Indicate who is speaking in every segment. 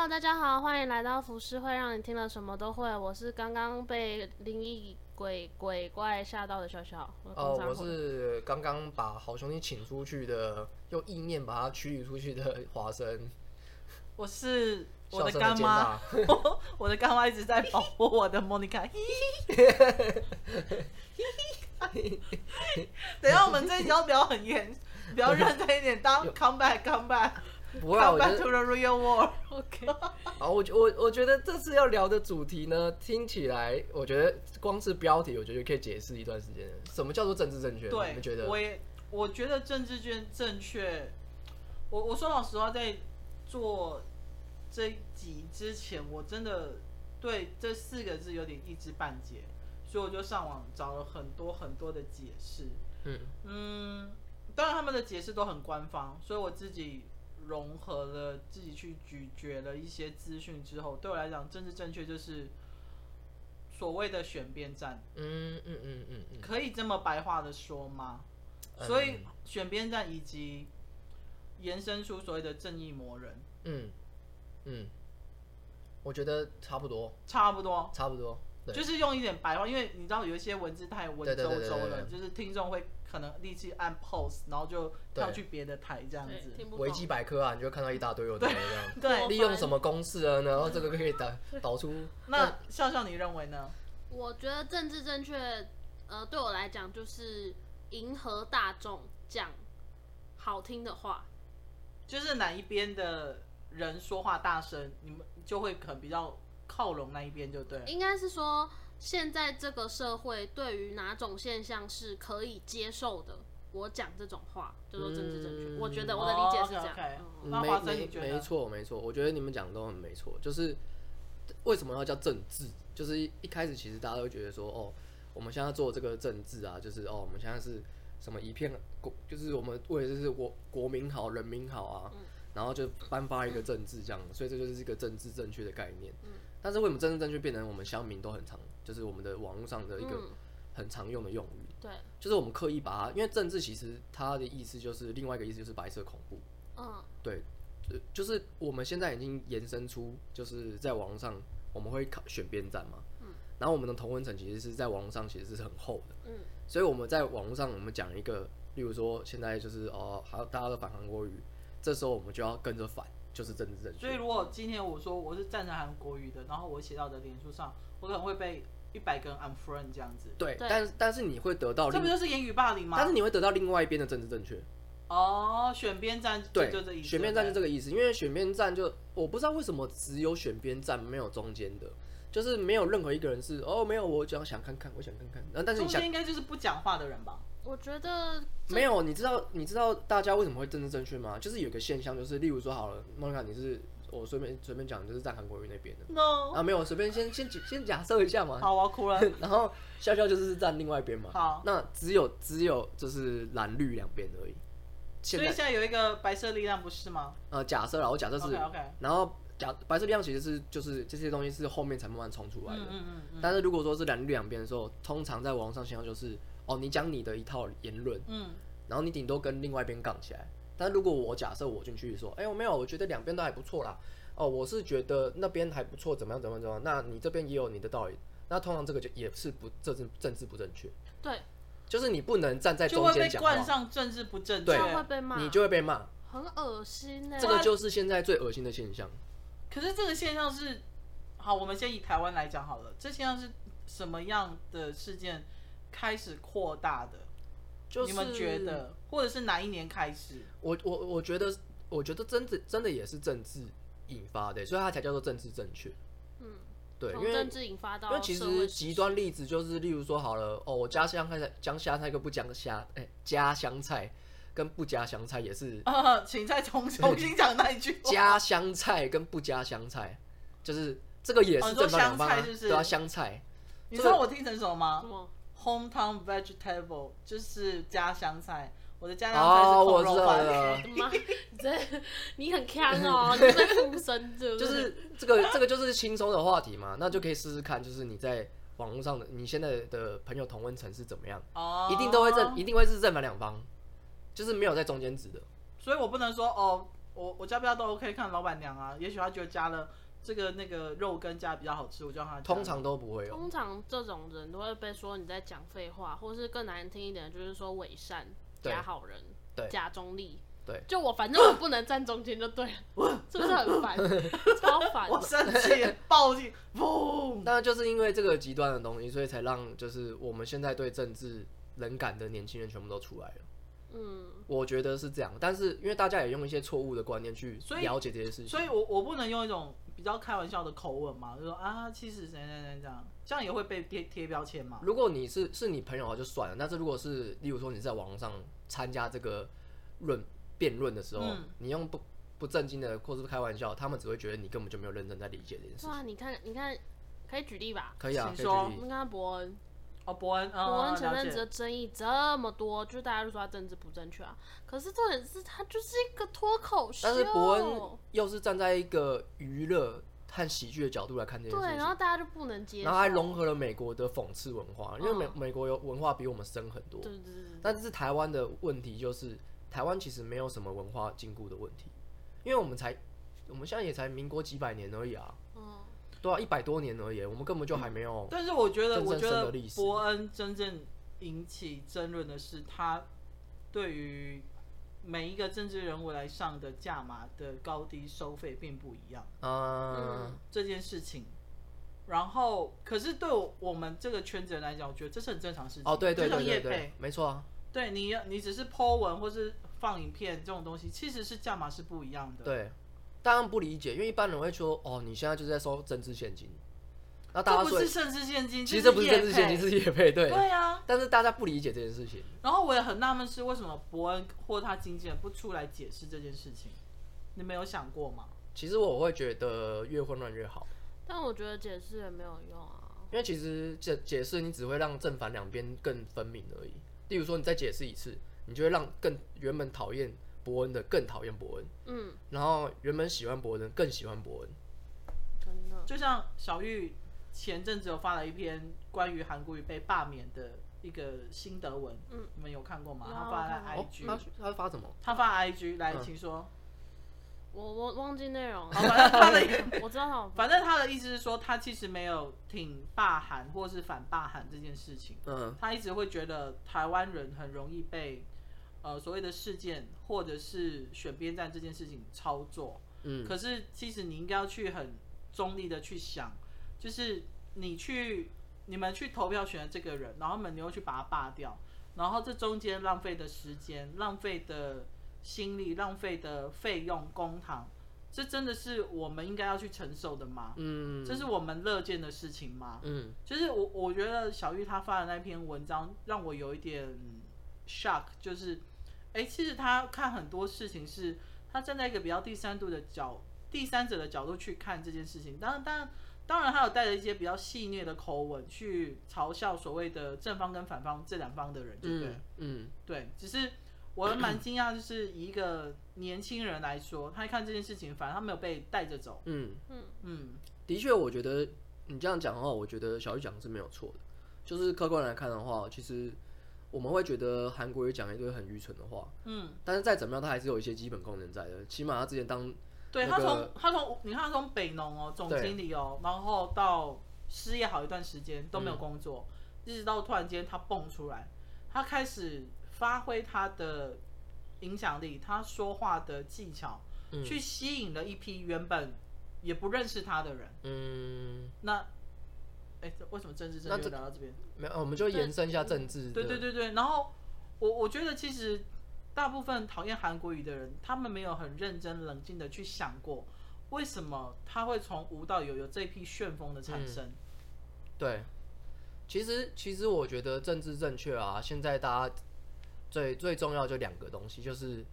Speaker 1: Hello，大家好，欢迎来到浮世会，让你听了什么都会。我是刚刚被灵异鬼鬼怪吓到的小小。
Speaker 2: 哦，我是刚刚把好兄弟请出去的，用意念把他驱离出去的华生。
Speaker 3: 我是我的干妈，我我的干妈一直在保护我的莫妮卡。等一下，我们这一集要聊很严，比较认真一点。当 come back come back。不会啊，我觉得 to the real world，OK。
Speaker 2: 好，我我我觉得这次要聊的主题呢，听起来我觉得光是标题，我觉得可以解释一段时间。什么叫做政治正确？
Speaker 3: 对，
Speaker 2: 你们觉得？
Speaker 3: 我也我觉得政治正正确。我我说老实话，在做这一集之前，我真的对这四个字有点一知半解，所以我就上网找了很多很多的解释。嗯嗯，当然他们的解释都很官方，所以我自己。融合了自己去咀嚼了一些资讯之后，对我来讲，政治正确就是所谓的选边站。嗯嗯嗯嗯嗯，可以这么白话的说吗？嗯、所以选边站以及延伸出所谓的正义魔人。嗯
Speaker 2: 嗯，我觉得差不多，
Speaker 3: 差不多，
Speaker 2: 差不多。
Speaker 3: 就是用一点白话，因为你知道有一些文字太文绉绉了，就是听众会可能立即按 pause，然后就跳去别的台这样子。
Speaker 2: 维基百科啊，你就看到一大堆有的没的。
Speaker 3: 对，
Speaker 2: 利用什么公式啊？然后这个可以导 导出。
Speaker 3: 那笑笑，你认为呢？
Speaker 1: 我觉得政治正确，呃，对我来讲就是迎合大众讲好听的话，
Speaker 3: 就是哪一边的人说话大声，你们就会可能比较。靠拢那一边就对，
Speaker 1: 应该是说，现在这个社会对于哪种现象是可以接受的，我讲这种话就说政治正确。嗯、我觉得我的理解是这样。
Speaker 3: 那华生你觉得？
Speaker 2: 没错没错，我觉得你们讲的都很没错。就是为什么要叫政治？就是一开始其实大家都觉得说，哦，我们现在做这个政治啊，就是哦，我们现在是什么一片国，就是我们为的就是国国民好，人民好啊，嗯、然后就颁发一个政治这样，所以这就是一个政治正确的概念。嗯但是为什么政治正确变成我们乡民都很常，就是我们的网络上的一个很常用的用语？对，就是我们刻意把它，因为政治其实它的意思就是另外一个意思就是白色恐怖。嗯，对，就是我们现在已经延伸出，就是在网络上我们会考选边站嘛。嗯，然后我们的同温层其实是在网络上其实是很厚的。嗯，所以我们在网络上我们讲一个，例如说现在就是哦，还有大家都反韩国语，这时候我们就要跟着反。就是政治正确。
Speaker 3: 所以如果今天我说我是赞成韩国语的，然后我写到的脸书上，我可能会被一百个人 unfriend 这样子。
Speaker 2: 对，但但是你会得到，
Speaker 3: 这不就是言语霸凌吗？
Speaker 2: 但是你会得到另外一边的政治正确。
Speaker 3: 哦，选边站，对，就这意思。
Speaker 2: 选边站就这个意思，因为选边站就我不知道为什么只有选边站没有中间的，就是没有任何一个人是哦，没有，我只要想看看，我想看看。然后但是你想
Speaker 3: 中间应该就是不讲话的人吧？
Speaker 1: 我觉得
Speaker 2: 没有，你知道你知道大家为什么会政治正确吗？就是有一个现象，就是例如说好了，莫妮卡，你是我随便随便讲，就是在韩国瑜那边的。
Speaker 3: No
Speaker 2: 啊，没有，随便先先先假设一下嘛。
Speaker 3: 好，我要哭了。
Speaker 2: 然后笑笑就是站另外一边嘛。
Speaker 3: 好，
Speaker 2: 那只有只有就是蓝绿两边而已。
Speaker 3: 所以现在有一个白色力量不是吗？
Speaker 2: 呃，假设了，我假设是
Speaker 3: OK, okay.
Speaker 2: 然后假白色力量其实是就是这些东西是后面才慢慢冲出来的。嗯嗯嗯嗯。但是如果说是蓝绿两边的时候，通常在网上现象就是。哦，你讲你的一套言论，嗯，然后你顶多跟另外一边杠起来。但如果我假设我进去说，哎、欸，我没有，我觉得两边都还不错啦。哦，我是觉得那边还不错，怎么样，怎么样，怎么样？那你这边也有你的道理。那通常这个就也是不政治政治不正确。
Speaker 1: 对，
Speaker 2: 就是你不能站在中间讲话，就会被
Speaker 3: 冠上政治不正确，
Speaker 2: 对，
Speaker 1: 会被骂，
Speaker 2: 你就会被骂，
Speaker 1: 很恶心呢。
Speaker 2: 这个就是现在最恶心的现象。
Speaker 3: 可是这个现象是，好，我们先以台湾来讲好了。这现象是什么样的事件开始扩大的？就是、你们觉得，或者是哪一年开始？
Speaker 2: 我我我觉得，我觉得真的真的也是政治引发的，所以它才叫做政治正确。嗯，对，因为
Speaker 1: 政治引发到，
Speaker 2: 因为其实极端例子就是，例如说好了，哦，我加香菜，加香菜跟不加虾，哎，加香菜跟不加香菜也是。
Speaker 3: 啊，请再重重新讲那一句。
Speaker 2: 加香菜跟不加香菜，就是这个也是正反两方啊，对啊，香菜。
Speaker 3: 你知道我听成什么吗？Hometown vegetable 就是家乡菜，我的家乡菜是控肉饭。妈，
Speaker 1: 这你很强哦，你在附身着。
Speaker 2: 就是这个这个就是轻松的话题嘛，那就可以试试看，就是你在网络上的你现在的朋友同温层是怎么样？哦，一定都会正，一定会是正反两方，就是没有在中间值的。
Speaker 3: 所以我不能说哦，我我加不加都 OK，看老板娘啊，也许她觉得加了这个那个肉羹加比较好吃，我就让他。
Speaker 2: 通常都不会有。
Speaker 1: 通常这种人都会被说你在讲废话，或是更难听一点，就是说伪善假好人，
Speaker 2: 对，
Speaker 1: 假中立。
Speaker 2: 对，
Speaker 1: 就我反正我不能站中间就对了，是不是很烦？超烦！
Speaker 3: 我生气，暴气，砰！
Speaker 2: 那就是因为这个极端的东西，所以才让就是我们现在对政治冷感的年轻人全部都出来了。嗯，我觉得是这样，但是因为大家也用一些错误的观念去了解这些事情，
Speaker 3: 所以，所以我我不能用一种比较开玩笑的口吻嘛，就说啊，其实谁谁谁这样，这样也会被贴贴标签嘛。
Speaker 2: 如果你是是你朋友的话就算了，但是如果是例如说你在网上参加这个论。辩论的时候，嗯、你用不不正经的或是开玩笑，他们只会觉得你根本就没有认真在理解这件事。
Speaker 1: 哇，你看，你看，可以举例吧？
Speaker 2: 可以啊，
Speaker 3: 请说。
Speaker 1: 你看伯恩，
Speaker 3: 哦，博恩，
Speaker 1: 伯恩前阵子的争议这么多，就大家都说他政治不正确啊。可是重点是他就是一个脱口秀，
Speaker 2: 但是伯恩又是站在一个娱乐和喜剧的角度来看这件事情，
Speaker 1: 对，然后大家就不能接受，
Speaker 2: 然后还融合了美国的讽刺文化，因为美、嗯、美国有文化比我们深很多，
Speaker 1: 对对对对。
Speaker 2: 但是台湾的问题就是。台湾其实没有什么文化禁锢的问题，因为我们才，我们现在也才民国几百年而已啊，嗯，对啊，一百多年而已，我们根本就还没有。
Speaker 3: 但是我觉得，我觉得伯恩真正引起争论的是，他对于每一个政治人物来上的价码的高低收费并不一样，嗯，这件事情。然后，可是对我们这个圈子人来讲，我觉得这是很正常的事情。
Speaker 2: 哦，对对对对对，没错啊。
Speaker 3: 对你，你只是 po 文或是放影片这种东西，其实是价码是不一样的。
Speaker 2: 对，当然不理解，因为一般人会说，哦，你现在就是在收政治现金。那大家
Speaker 3: 说不是政治现金，
Speaker 2: 其实这不是政治现金，是业配。对。
Speaker 3: 对啊。
Speaker 2: 但是大家不理解这件事情。
Speaker 3: 然后我也很纳闷是为什么伯恩或他经纪人不出来解释这件事情？你没有想过吗？
Speaker 2: 其实我会觉得越混乱越好。
Speaker 1: 但我觉得解释也没有用啊。
Speaker 2: 因为其实解解释你只会让正反两边更分明而已。例如说，你再解释一次，你就会让更原本讨厌博恩的更讨厌伯恩，嗯，然后原本喜欢伯恩的更喜欢伯恩。
Speaker 3: 真的，就像小玉前阵子有发了一篇关于韩国瑜被罢免的一个心得文，嗯，你们有看过吗？他发在 IG，
Speaker 2: 他他发什么？
Speaker 3: 他发 IG 来，请说。
Speaker 1: 我我忘记内容了，
Speaker 3: 反正他的
Speaker 1: 我知道，
Speaker 3: 反正他的意思是说，他其实没有挺罢韩或是反罢韩这件事情。嗯，他一直会觉得台湾人很容易被呃所谓的事件或者是选边站这件事情操作。嗯，可是其实你应该要去很中立的去想，就是你去你们去投票选的这个人，然后你们又去把他罢掉，然后这中间浪费的时间，浪费的。心力浪费的费用公堂，这真的是我们应该要去承受的吗？嗯，这是我们乐见的事情吗？嗯，就是我我觉得小玉她发的那篇文章让我有一点 shock，就是，哎、欸，其实他看很多事情是，他站在一个比较第三度的角，第三者的角度去看这件事情。当然，当然，当然，他有带着一些比较戏谑的口吻去嘲笑所谓的正方跟反方这两方的人，对不对？嗯，嗯对，只是。我蛮惊讶，就是以一个年轻人来说，他一看这件事情，反而他没有被带着走。嗯嗯
Speaker 2: 嗯，的确，我觉得你这样讲的话，我觉得小玉讲的是没有错的。就是客观来看的话，其实我们会觉得韩国瑜讲一堆很愚蠢的话。嗯，但是再怎么样，他还是有一些基本功能在的。起码他之前当、那个、
Speaker 3: 对他从他从你看他从北农哦总经理哦，对然后到失业好一段时间都没有工作，嗯、一直到突然间他蹦出来，他开始。发挥他的影响力，他说话的技巧，嗯、去吸引了一批原本也不认识他的人。嗯，那，哎、欸，为什么政治正确聊到这边？
Speaker 2: 没有，我们就延伸一下政治。
Speaker 3: 对对对对，然后我我觉得其实大部分讨厌韩国语的人，他们没有很认真冷静的去想过，为什么他会从无到有，有这批旋风的产生。嗯、
Speaker 2: 对，其实其实我觉得政治正确啊，现在大家。最最重要就两个东西，就是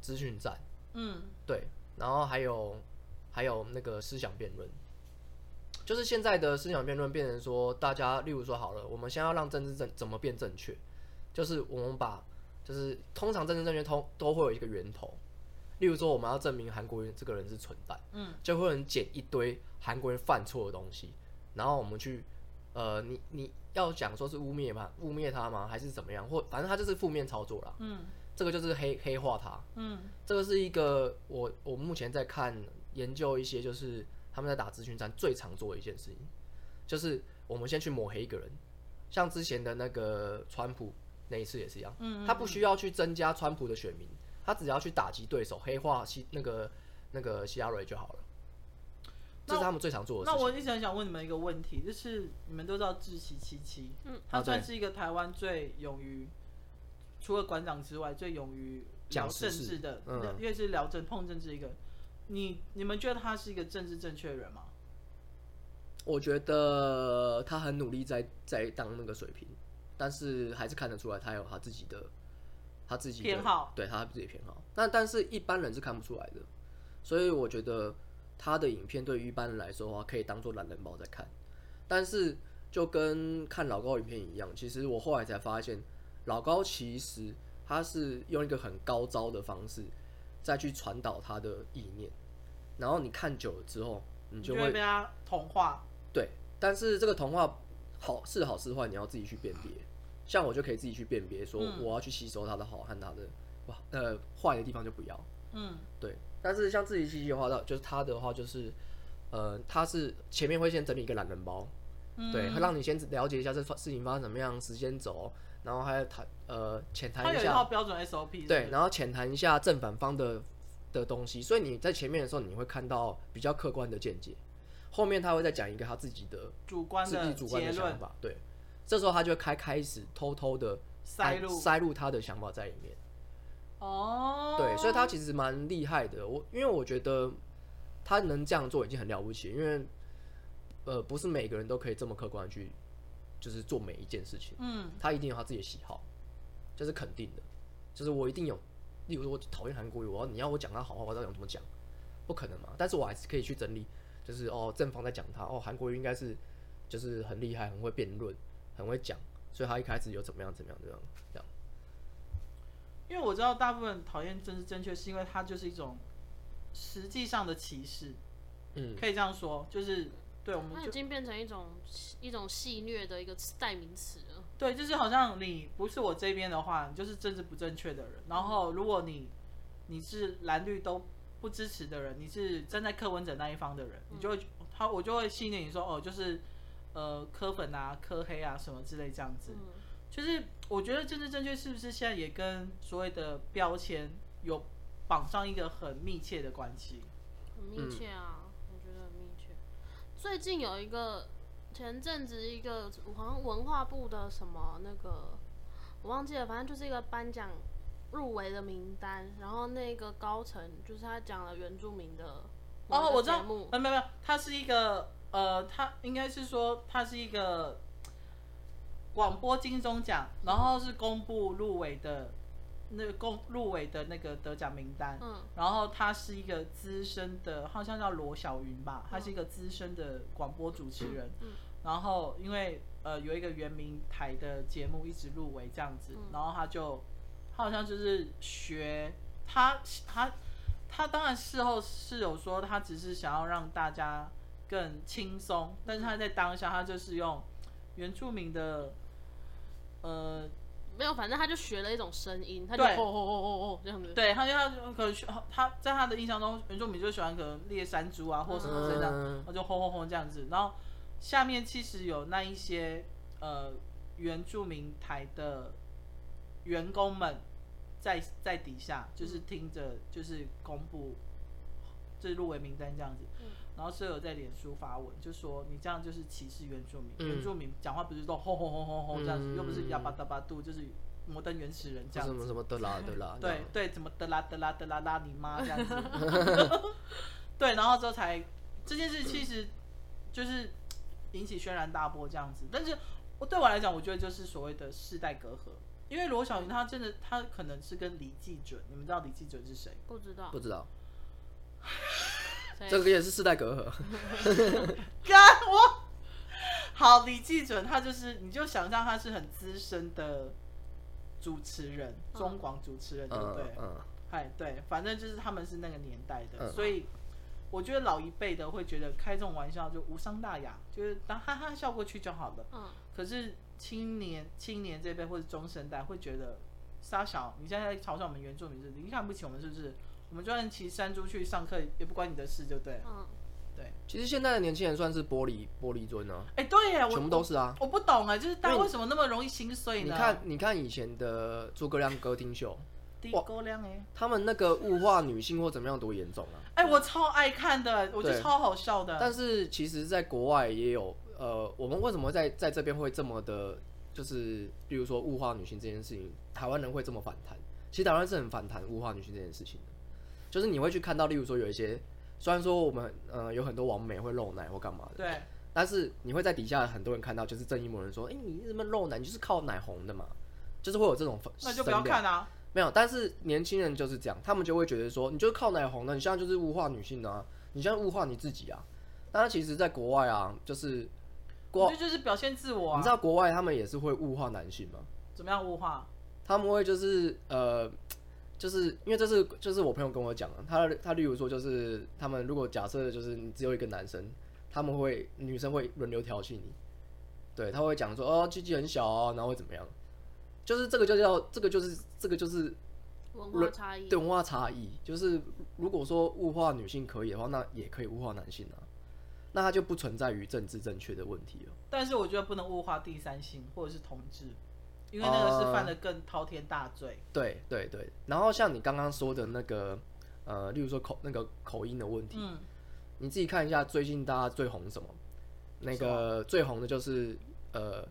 Speaker 2: 资讯战，嗯，对，然后还有还有那个思想辩论，就是现在的思想辩论变成说，大家例如说好了，我们先要让政治正怎么变正确，就是我们把就是通常政治正确通都会有一个源头，例如说我们要证明韩国人这个人是蠢蛋，嗯，就会有人捡一堆韩国人犯错的东西，然后我们去。呃，你你要讲说是污蔑吗？污蔑他吗？还是怎么样？或反正他就是负面操作啦。嗯，这个就是黑黑化他。嗯，这个是一个我我目前在看研究一些，就是他们在打资讯战最常做的一件事情，就是我们先去抹黑一个人，像之前的那个川普那一次也是一样，嗯，他不需要去增加川普的选民，他只要去打击对手，黑化希那个那个希拉瑞就好了。这是他们最常做的事情。
Speaker 3: 那我一直很想问你们一个问题，就是你们都知道志祺七七，嗯，他算是一个台湾最勇于，除了馆长之外，最勇于聊政治的，嗯，因为是聊政碰政治一个。你你们觉得他是一个政治正确的人吗？
Speaker 2: 我觉得他很努力在在当那个水平，但是还是看得出来他有他自己的他自己的
Speaker 3: 偏好，
Speaker 2: 对他自己偏好。但但是一般人是看不出来的，所以我觉得。他的影片对于一般人来说的话，可以当做懒人包在看，但是就跟看老高影片一样，其实我后来才发现，老高其实他是用一个很高招的方式再去传导他的意念，然后你看久了之后，你就
Speaker 3: 会，被他同化。
Speaker 2: 对，但是这个同化好是好是坏，你要自己去辨别。像我就可以自己去辨别，说我要去吸收他的好和他的哇呃坏的地方就不要。嗯，对。但是像志祺七七的话，就是他的话就是，呃，他是前面会先整理一个懒人包，嗯、对，会让你先了解一下这事情发生怎么样，时间轴，然后还要谈呃浅谈一下，他有一
Speaker 3: 套标准 SOP，
Speaker 2: 对，然后浅谈一下正反方的的东西，所以你在前面的时候你会看到比较客观的见解，后面他会再讲一个他自己的
Speaker 3: 主观的
Speaker 2: 自己主观的想法，对，这时候他就开开始偷偷的
Speaker 3: 塞入
Speaker 2: 塞入他的想法在里面。
Speaker 3: 哦，
Speaker 2: 对，所以他其实蛮厉害的。我因为我觉得他能这样做已经很了不起，因为呃，不是每个人都可以这么客观去，就是做每一件事情。嗯，他一定有他自己的喜好，这是肯定的。就是我一定有，例如说我讨厌韩国语，我要你要我讲他好话，我到底要怎么讲？不可能嘛。但是我还是可以去整理，就是哦，正方在讲他，哦，韩国语应该是就是很厉害，很会辩论，很会讲，所以他一开始有怎么样怎么样这样这样。
Speaker 3: 因为我知道大部分讨厌政治正确，是因为它就是一种实际上的歧视，嗯，可以这样说，就是对我
Speaker 1: 们已经变成一种一种戏虐的一个代名词了。
Speaker 3: 对，就是好像你不是我这边的话，你就是政治不正确的人。然后如果你你是蓝绿都不支持的人，你是站在柯文哲那一方的人，你就会他我就会戏谑你说哦，就是呃柯粉啊、柯黑啊什么之类这样子。嗯就是我觉得政治正确是不是现在也跟所谓的标签有绑上一个很密切的关系？
Speaker 1: 很密切啊，嗯、我觉得很密切。最近有一个前阵子一个好像文化部的什么那个我忘记了，反正就是一个颁奖入围的名单，然后那个高层就是他讲了原住民的
Speaker 3: 哦，我知道，没有没有，他是一个呃，他应该是说他是一个。广播金钟奖，然后是公布入围的，那个公入围的那个得奖名单。嗯，然后他是一个资深的，好像叫罗小云吧，他是一个资深的广播主持人。嗯，然后因为呃有一个原民台的节目一直入围这样子，然后他就他好像就是学他他他当然事后是有说他只是想要让大家更轻松，但是他在当下他就是用。原住民的，呃，
Speaker 1: 没有，反正他就学了一种声音，他就吼吼吼吼吼这样子。
Speaker 3: 对，他就他可能他在他的印象中，原住民就喜欢可能猎山猪啊，或什么这样，他就吼吼吼这样子。然后下面其实有那一些呃原住民台的员工们在在底下，就是听着就是公布这入围名单这样子。然后舍友在脸书发文，就说你这样就是歧视原住民。嗯、原住民讲话不是说轰轰轰轰轰这样子，嗯、又不是哑巴哒巴度，就是摩登原始人这样子。
Speaker 2: 什么什么的啦的啦。
Speaker 3: 对对，怎么的啦的啦的啦拉你妈这样子。对，然后之后才这件事其实就是引起轩然大波这样子。但是我对我来讲，我觉得就是所谓的世代隔阂，因为罗小云他真的他可能是跟李济准，你们知道李济准是谁？
Speaker 1: 不知道。
Speaker 2: 不知道。这个也是世代隔阂。
Speaker 3: 干我好，李济准他就是，你就想象他是很资深的主持人，中广主持人，对不对？嗯。哎，对，反正就是他们是那个年代的，所以我觉得老一辈的会觉得开这种玩笑就无伤大雅，就是当哈哈笑过去就好了。嗯。可是青年青年这辈或者中生代会觉得杀小，你现在在嘲笑我们原住民是？你看不起我们是不是？我们就算骑山猪去上课，也不关你的事，就对了。嗯，对。
Speaker 2: 其实现在的年轻人算是玻璃玻璃樽呢。
Speaker 3: 哎，对呀，
Speaker 2: 全部都是啊。
Speaker 3: 我，我不懂啊，就是大家为什么那么容易心碎呢？
Speaker 2: 你看，你看以前的诸葛亮歌厅秀。
Speaker 3: 诸葛亮哎，
Speaker 2: 他们那个物化女性或怎么样多严重啊？
Speaker 3: 哎，我超爱看的，我觉得超好笑的。
Speaker 2: 但是其实，在国外也有呃，我们为什么在在这边会这么的，就是比如说物化女性这件事情，台湾人会这么反弹？其实台湾是很反弹物化女性这件事情的，就是你会去看到，例如说有一些，虽然说我们呃有很多网美会露奶或干嘛的，
Speaker 3: 对，
Speaker 2: 但是你会在底下很多人看到，就是正义某人说，哎，你怎么露奶？你就是靠奶红的嘛，就是会有这种粉，
Speaker 3: 那就不要看啊。
Speaker 2: 没有，但是年轻人就是这样，他们就会觉得说，你就是靠奶红的，你现在就是物化女性的啊，你现在物化你自己啊。但是其实，在国外啊，就是国，
Speaker 3: 这就是表现自我啊。
Speaker 2: 你知道国外他们也是会物化男性吗？
Speaker 3: 怎么样物化？
Speaker 2: 他们会就是呃，就是因为这是就是我朋友跟我讲的，他他例如说就是他们如果假设就是你只有一个男生，他们会女生会轮流调戏你，对，他会讲说哦，鸡鸡很小啊，然后会怎么样？就是这个就叫 这个就是这个就是
Speaker 1: 文化差异，
Speaker 2: 对文化差异。就是如果说物化女性可以的话，那也可以物化男性啊，那它就不存在于政治正确的问题了。
Speaker 3: 但是我觉得不能物化第三性或者是同志，因为那个是犯了更滔天大罪。
Speaker 2: 呃、对对对，然后像你刚刚说的那个呃，例如说口那个口音的问题，嗯，你自己看一下最近大家最红什么？那个最红的就是呃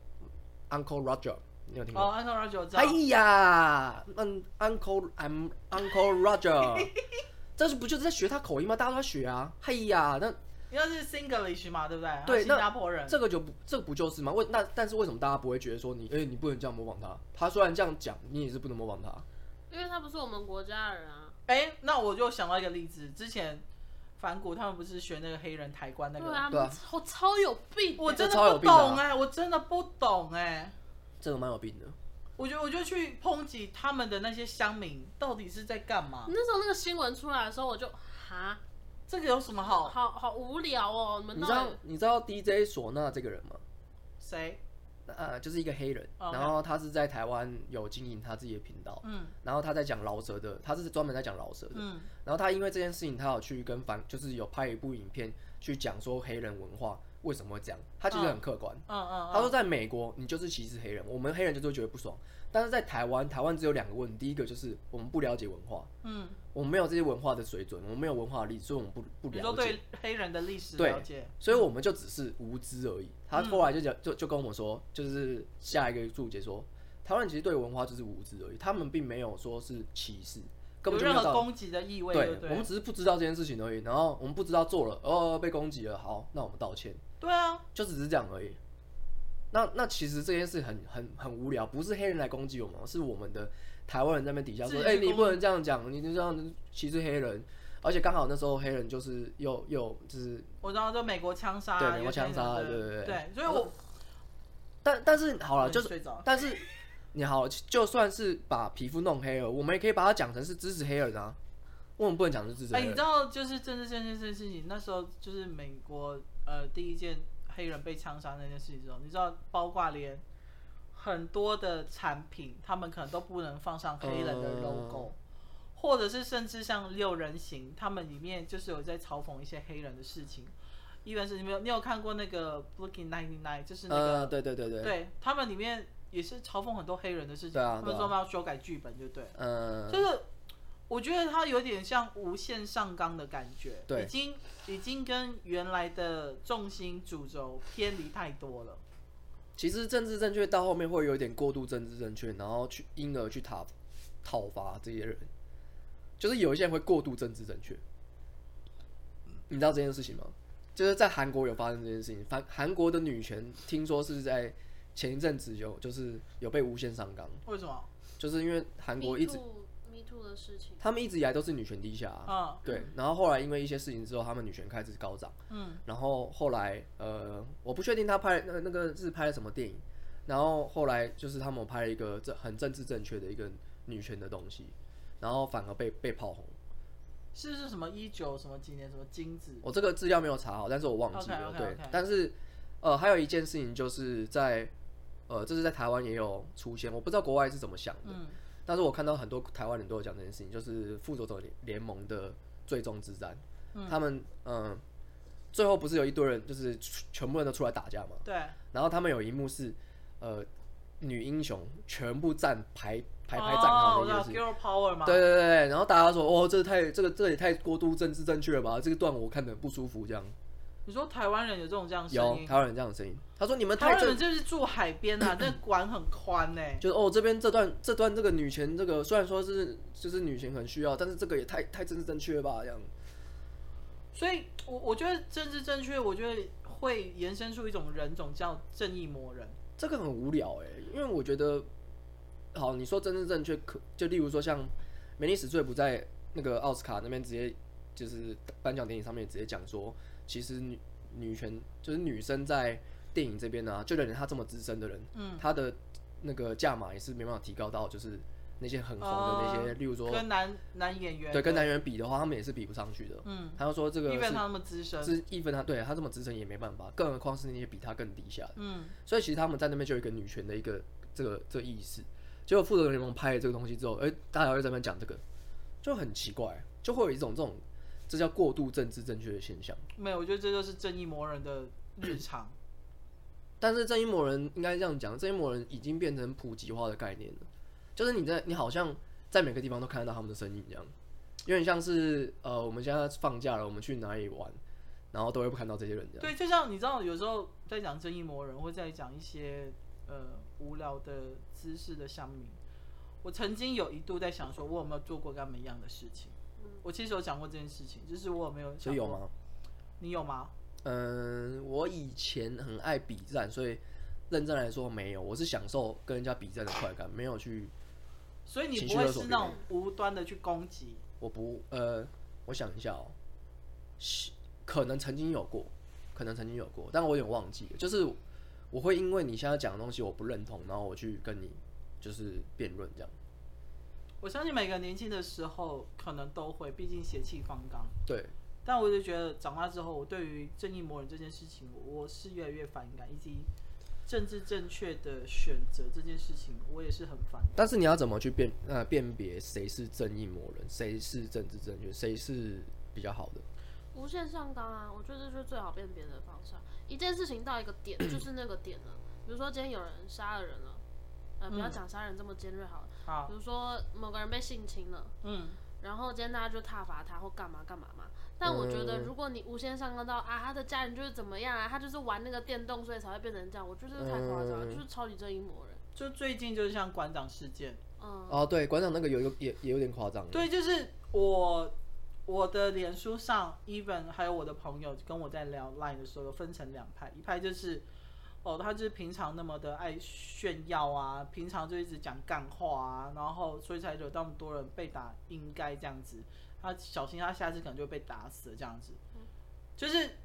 Speaker 2: ，Uncle Roger。你有听过？
Speaker 3: 哦、oh,，Uncle Roger，
Speaker 2: 哎呀，嗯，Uncle，I'm Uncle Roger，这是不就是在学他口音吗？大家都在学啊。嘿呀，那
Speaker 3: 你要是 Singlish 嘛，对不对？
Speaker 2: 对，
Speaker 3: 新加坡人，
Speaker 2: 这个就不，这个不就是吗？为那，但是为什么大家不会觉得说你，哎、欸，你不能这样模仿他？他虽然这样讲，你也是不能模仿他，
Speaker 1: 因为他不是我们国家的人啊。
Speaker 3: 哎、欸，那我就想到一个例子，之前反骨他们不是学那个黑人抬棺那个？
Speaker 1: 对啊，超超有病，
Speaker 3: 我真的不懂哎、欸，我真的不懂哎、欸。
Speaker 2: 这个蛮有病的，
Speaker 3: 我觉得我就去抨击他们的那些乡民到底是在干嘛？
Speaker 1: 那时候那个新闻出来的时候，我就哈，
Speaker 3: 这个有什么好？
Speaker 1: 好好无聊哦！你们你
Speaker 2: 知道你知道 DJ 唢呐这个人吗？
Speaker 3: 谁？
Speaker 2: 呃，就是一个黑人，okay. 然后他是在台湾有经营他自己的频道，嗯，然后他在讲饶舌的，他是专门在讲饶舌的，嗯，然后他因为这件事情，他有去跟反，就是有拍一部影片去讲说黑人文化。为什么会这样？他其实很客观。嗯嗯，嗯。他说，在美国，你就是歧视黑人，我们黑人就是会觉得不爽。但是在台湾，台湾只有两个问题：第一个就是我们不了解文化，嗯，我们没有这些文化的水准，我们没有文化的历史，所以我们不不了解。都
Speaker 3: 对黑人的历史了解。
Speaker 2: 对，所以我们就只是无知而已。他后来就讲，就就跟我们说，就是下一个注解说，台湾人其实对文化就是无知而已，他们并没有说是歧视。根本就没有
Speaker 3: 任何攻击的意味对，对，
Speaker 2: 我们只是不知道这件事情而已。然后我们不知道做了，哦，被攻击了，好，那我们道歉。
Speaker 3: 对啊，
Speaker 2: 就只是这样而已。那那其实这件事很很很无聊，不是黑人来攻击我们，是我们的台湾人在那边底下说，哎、欸，你不能这样讲，你就这样歧视黑人。而且刚好那时候黑人就是又又就是，
Speaker 3: 我知道，就美国枪杀，
Speaker 2: 对，美国枪杀，对对对，
Speaker 3: 对。所以我，
Speaker 2: 但但是好了，就是，但是你好，就算是把皮肤弄黑了，我们也可以把它讲成是支持黑人啊。为什么不能讲是支持黑人？哎、欸，你
Speaker 3: 知道，就是政治正确这件事情，那时候就是美国。呃，第一件黑人被枪杀那件事情之后，你知道，包括连很多的产品，他们可能都不能放上黑人的 logo，、呃、或者是甚至像六人行，他们里面就是有在嘲讽一些黑人的事情。一般是你没有，你有看过那个 Brooklyn Nine-Nine，就是那个，
Speaker 2: 呃、对对对对，
Speaker 3: 对他们里面也是嘲讽很多黑人的事情，
Speaker 2: 啊、
Speaker 3: 他们说他们要修改剧本，就对，
Speaker 2: 嗯、呃，
Speaker 3: 就是。我觉得他有点像无限上纲的感觉，
Speaker 2: 对，
Speaker 3: 已经已经跟原来的重心主轴偏离太多了。
Speaker 2: 其实政治正确到后面会有点过度政治正确，然后去因而去讨讨伐这些人，就是有一些人会过度政治正确。你知道这件事情吗？就是在韩国有发生这件事情，韩韩国的女权听说是在前一阵子有就是有被无限上纲。
Speaker 3: 为什么？
Speaker 2: 就是因为韩国一直。
Speaker 1: 的事情，
Speaker 2: 他们一直以来都是女权低下啊，
Speaker 3: 哦，
Speaker 2: 对，然后后来因为一些事情之后，他们女权开始高涨，嗯，然后后来呃，我不确定他拍那那个是拍了什么电影，然后后来就是他们拍了一个这很政治正确的一个女权的东西，然后反而被被炮红，
Speaker 3: 是是什么一九什么几年什么金子，
Speaker 2: 我这个资料没有查好，但是我忘记了，okay, okay, okay. 对，但是呃还有一件事情就是在呃这是在台湾也有出现，我不知道国外是怎么想的，嗯但是我看到很多台湾人都有讲这件事情，就是复仇者联盟的最终之战，嗯、他们嗯，最后不是有一堆人，就是全部人都出来打架嘛？
Speaker 3: 对。
Speaker 2: 然后他们有一幕是，呃，女英雄全部站排排排站好的意思。
Speaker 3: Girl Power 嘛。
Speaker 2: 对对对，然后大家说，哦，这太这个这个也太过度政治正确了吧？这个段我看的不舒服，这样。
Speaker 3: 你说台湾人有这种这样声音？
Speaker 2: 有台湾人这样的声音。他说：“你们
Speaker 3: 台湾人就是住海边啊，那管很宽呢。
Speaker 2: 就是哦，这边这段这段这个女权这个虽然说是就是女权很需要，但是这个也太太政治正确了吧？这样。
Speaker 3: 所以，我我觉得政治正确，我觉得会延伸出一种人种叫正义魔人。
Speaker 2: 这个很无聊哎，因为我觉得，好，你说政治正确，可就例如说像梅丽史翠普在那个奥斯卡那边直接就是颁奖典礼上面直接讲说。”其实女女权就是女生在电影这边呢、啊，就连他这么资深的人，嗯，他的那个价码也是没办法提高到，就是那些很红的那些，呃、例如说
Speaker 3: 跟男男演员
Speaker 2: 对跟男演员比的话，他们也是比不上去的。嗯，他就说这个
Speaker 3: 一分他那么资深，
Speaker 2: 是一分他对他这么资深也没办法，更何况是那些比他更低下的。嗯，所以其实他们在那边就有一个女权的一个这个这个意识。结果复仇者联盟拍了这个东西之后，哎、欸，大家又在那边讲这个，就很奇怪，就会有一种这种。这叫过度政治正确的现象。
Speaker 3: 没有，我觉得这就是正义魔人的日常。
Speaker 2: 但是正义魔人应该这样讲，正义魔人已经变成普及化的概念了。就是你在你好像在每个地方都看得到他们的身影，一样有点像是呃，我们现在放假了，我们去哪里玩，然后都会看到这些人这样。
Speaker 3: 对，就像你知道，有时候在讲正义魔人，或在讲一些呃无聊的知识的乡民，我曾经有一度在想，说我有没有做过跟他们一样的事情。我其实有讲过这件事情，就是我有没有想过？
Speaker 2: 有吗？
Speaker 3: 你有吗？
Speaker 2: 嗯，我以前很爱比战，所以认真来说没有。我是享受跟人家比战的快感，没有去。
Speaker 3: 所以你不会是那种无端的去攻击？
Speaker 2: 我不，呃，我想一下哦，可能曾经有过，可能曾经有过，但我有点忘记了。就是我会因为你现在讲的东西我不认同，然后我去跟你就是辩论这样。
Speaker 3: 我相信每个年轻的时候可能都会，毕竟血气方刚。
Speaker 2: 对。
Speaker 3: 但我就觉得长大之后，我对于正义魔人这件事情，我是越来越反感，以及政治正确的选择这件事情，我也是很反感。
Speaker 2: 但是你要怎么去辨呃辨别谁是正义魔人，谁是政治正确，谁是比较好的？
Speaker 1: 无限上纲啊，我觉得是最好辨别的方式。一件事情到一个点，就是那个点了。比如说今天有人杀了人了。呃，不要讲杀人这么尖锐好了。好。比如说某个人被性侵了，嗯，然后今天大家就挞伐他或干嘛干嘛嘛。但我觉得，如果你无限上纲到啊，他的家人就是怎么样啊，他就是玩那个电动，所以才会变成这样。我觉得太夸张了，就是超级正义魔人。
Speaker 3: 就最近就是像馆长事件，
Speaker 2: 嗯，哦，对，馆长那个有有也也有点夸张。
Speaker 3: 对，就是我我的脸书上，even 还有我的朋友跟我在聊 Line 的时候，分成两派，一派就是。哦，他就是平常那么的爱炫耀啊，平常就一直讲干话啊，然后所以才惹到那么多人被打，应该这样子。他小心，他下次可能就会被打死了这样子。就是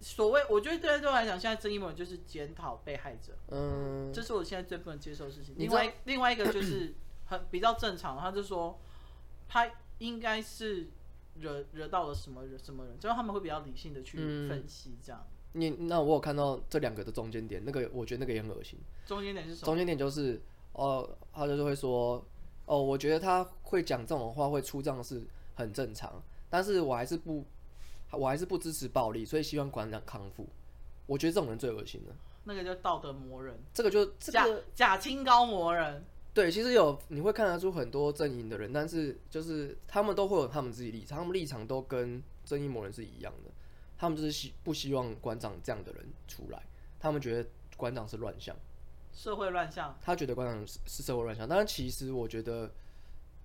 Speaker 3: 所谓，我觉得对对我来讲，现在正义魔人就是检讨被害者。嗯，这是我现在最不能接受的事情。另外另外一个就是很比较正常，他就说他应该是惹惹到了什么人什么人，就是他们会比较理性的去分析这样。
Speaker 2: 你那我有看到这两个的中间点，那个我觉得那个也很恶心。
Speaker 3: 中间点是什么？
Speaker 2: 中间点就是，哦，他就是会说，哦，我觉得他会讲这种话会出账是很正常，但是我还是不，我还是不支持暴力，所以希望馆长康复。我觉得这种人最恶心了。
Speaker 3: 那个叫道德魔人，
Speaker 2: 这个就这个
Speaker 3: 假清高魔人。
Speaker 2: 对，其实有你会看得出很多阵营的人，但是就是他们都会有他们自己立场，他们立场都跟正义魔人是一样的。他们就是希不希望馆长这样的人出来，他们觉得馆长是乱象，
Speaker 3: 社会乱象。
Speaker 2: 他觉得馆长是是社会乱象，但是其实我觉得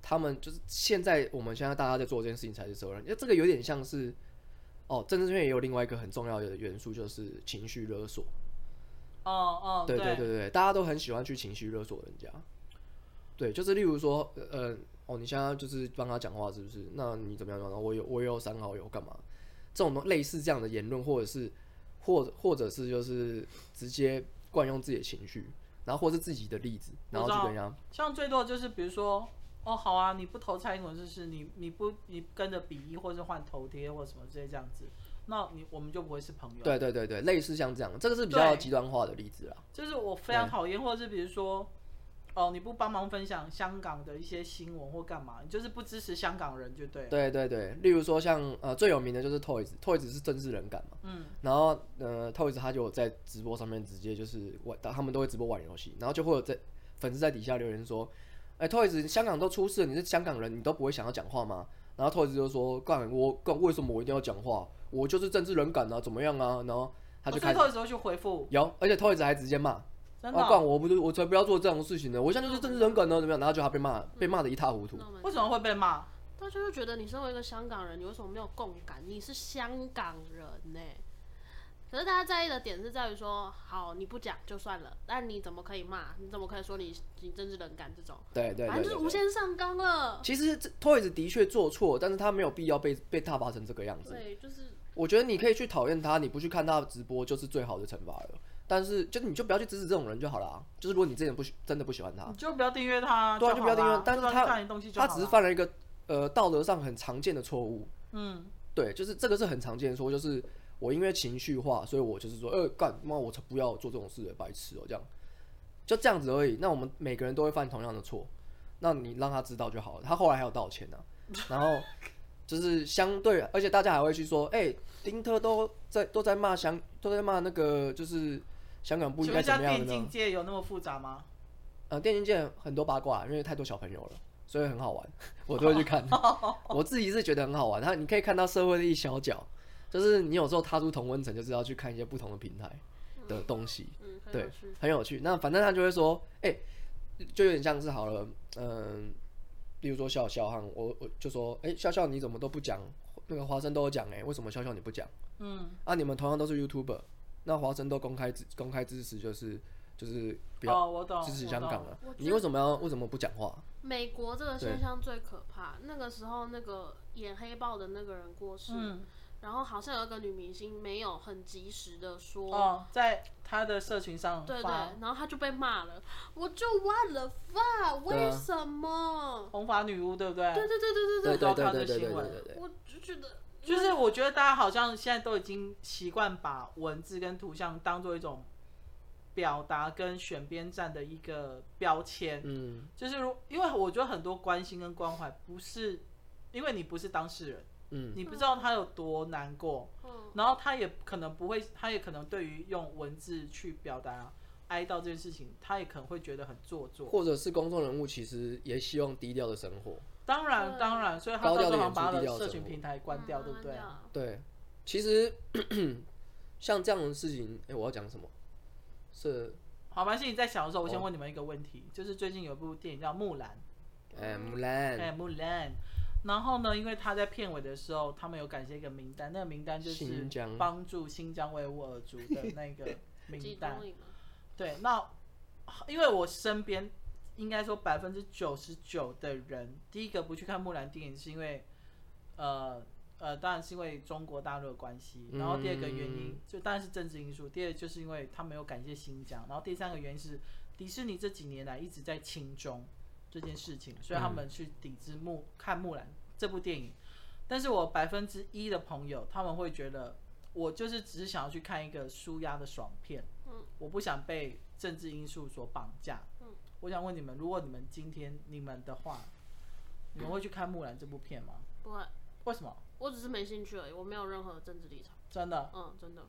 Speaker 2: 他们就是现在我们现在大家在做这件事情才是责任，因为这个有点像是哦，政治圈也有另外一个很重要的元素，就是情绪勒索。
Speaker 3: 哦哦，
Speaker 2: 对对对对，大家都很喜欢去情绪勒索人家。对，就是例如说，呃，哦，你现在就是帮他讲话是不是？那你怎么样？然后我有我有删好友干嘛？这种类似这样的言论，或者是，或或者是就是直接惯用自己的情绪，然后或是自己的例子，然后去跟人家。
Speaker 3: 像最多就是比如说，哦，好啊，你不投蔡英文就是你你不你跟着比一，或者换头贴或什么之类这样子，那你我们就不会是朋友。
Speaker 2: 对对对对，类似像这样，这个是比较极端化的例子啦。
Speaker 3: 就是我非常讨厌，或者是比如说，哦，你不帮忙分享香港的一些新闻或干嘛，你就是不支持香港人就对。
Speaker 2: 对对对，例如说像呃最有名的就是 Toys，Toys 是政治人感嘛，嗯，然后呃 Toys 他就在直播上面直接就是玩，他们都会直播玩游戏，然后就会有在粉丝在底下留言说，哎、欸、Toys 香港都出事了，你是香港人，你都不会想要讲话吗？然后 Toys 就说，干我干为什么我一定要讲话？我就是政治人感啊，怎么样啊？然后他就开始
Speaker 3: Toys 去回复，
Speaker 2: 有，而且 Toys 还直接骂。
Speaker 3: 真的哦、
Speaker 2: 啊！干我不是，我才不要做这种事情呢！我现在就是政治人梗呢，怎么样？然后就他被骂，被骂的一塌糊涂。
Speaker 3: 为什么会被骂？
Speaker 1: 他就是觉得你身为一个香港人，你为什么没有共感？你是香港人呢？可是大家在意的点是在于说，好，你不讲就算了，但你怎么可以骂？你怎么可以说你你政治冷感
Speaker 2: 这种？对对，
Speaker 1: 反正就是无限上纲了。
Speaker 2: 其实 Toys 的确做错，但是他没有必要被被挞伐成这个样子。
Speaker 1: 对，就是。我
Speaker 2: 觉得你可以去讨厌他，你不去看他的直播，就是最好的惩罚了。但是，就是你就不要去支持这种人就好了啊。就是如果你真的不喜，真的不喜欢他，
Speaker 3: 你就不要订阅他。
Speaker 2: 对啊，就不要订阅。但是他
Speaker 3: 他
Speaker 2: 只是犯了一个呃道德上很常见的错误。
Speaker 3: 嗯，
Speaker 2: 对，就是这个是很常见的错误，就是我因为情绪化，所以我就是说，呃，干妈，我才不要做这种事的，白痴哦，这样，就这样子而已。那我们每个人都会犯同样的错，那你让他知道就好了。他后来还有道歉呢、啊，然后就是相对，而且大家还会去说，哎、欸，丁特都在都在骂香，都在骂那个就是。香港不应该怎么样的呢？
Speaker 3: 电竞界有那么复杂吗？
Speaker 2: 呃，电竞界很多八卦，因为太多小朋友了，所以很好玩，我都会去看。我自己是觉得很好玩，他你可以看到社会的一小角，就是你有时候踏出同温层，就是要去看一些不同的平台的东西，
Speaker 1: 嗯、
Speaker 2: 对，很有趣。那反正他就会说，哎、欸，就有点像是好了，嗯、呃，比如说笑笑哈，我我就说，哎、欸，笑笑你怎么都不讲？那个华生都有讲，哎，为什么笑笑你不讲？
Speaker 3: 嗯，
Speaker 2: 啊，你们同样都是 YouTuber。那华生都公开支公开支持，就是就是比较支持香港了。你为什么要为什么不讲话？
Speaker 1: 美国这个现象最可怕。那个时候，那个演黑豹的那个人过世，嗯、然后好像有一个女明星没有很及时的说，
Speaker 3: 哦，在他的社群上，
Speaker 1: 对，对对，然后她就被骂了。我就忘了发，为什么？
Speaker 3: 红发女巫对不对？
Speaker 1: 对对对对对对
Speaker 2: 对对对对对对。
Speaker 1: 我就觉得。
Speaker 3: 就是我觉得大家好像现在都已经习惯把文字跟图像当做一种表达跟选边站的一个标签。嗯，就是如因为我觉得很多关心跟关怀不是因为你不是当事人，嗯，你不知道他有多难过，嗯，然后他也可能不会，他也可能对于用文字去表达哀悼这件事情，他也可能会觉得很做作，
Speaker 2: 或者是公众人物其实也希望低调的生活。
Speaker 3: 当然，当然，所以他到时候把他的社群平台关掉，对不对？
Speaker 2: 对，其实 像这样的事情，哎、欸，我要讲什么？是。
Speaker 3: 好，没关系。你在想的时候，我先问你们一个问题，哦、就是最近有一部电影叫《木兰》，
Speaker 2: 哎，木兰，
Speaker 3: 哎，木兰。然后呢，因为他在片尾的时候，他们有感谢一个名单，那个名单就是帮助新疆维吾尔族的那个 名单。对，那因为我身边。应该说百分之九十九的人，第一个不去看木兰电影是因为，呃呃，当然是因为中国大陆的关系。然后第二个原因就当然是政治因素。第二就是因为他没有感谢新疆。然后第三个原因是迪士尼这几年来一直在亲中这件事情，所以他们去抵制木看木兰这部电影。但是我百分之一的朋友他们会觉得，我就是只是想要去看一个舒压的爽片，嗯我不想被政治因素所绑架。嗯我想问你们，如果你们今天你们的话，你们会去看《木兰》这部片吗？
Speaker 1: 不会。
Speaker 3: 为什么？
Speaker 1: 我只是没兴趣而已，我没有任何政治立场。
Speaker 3: 真的？
Speaker 1: 嗯，真的。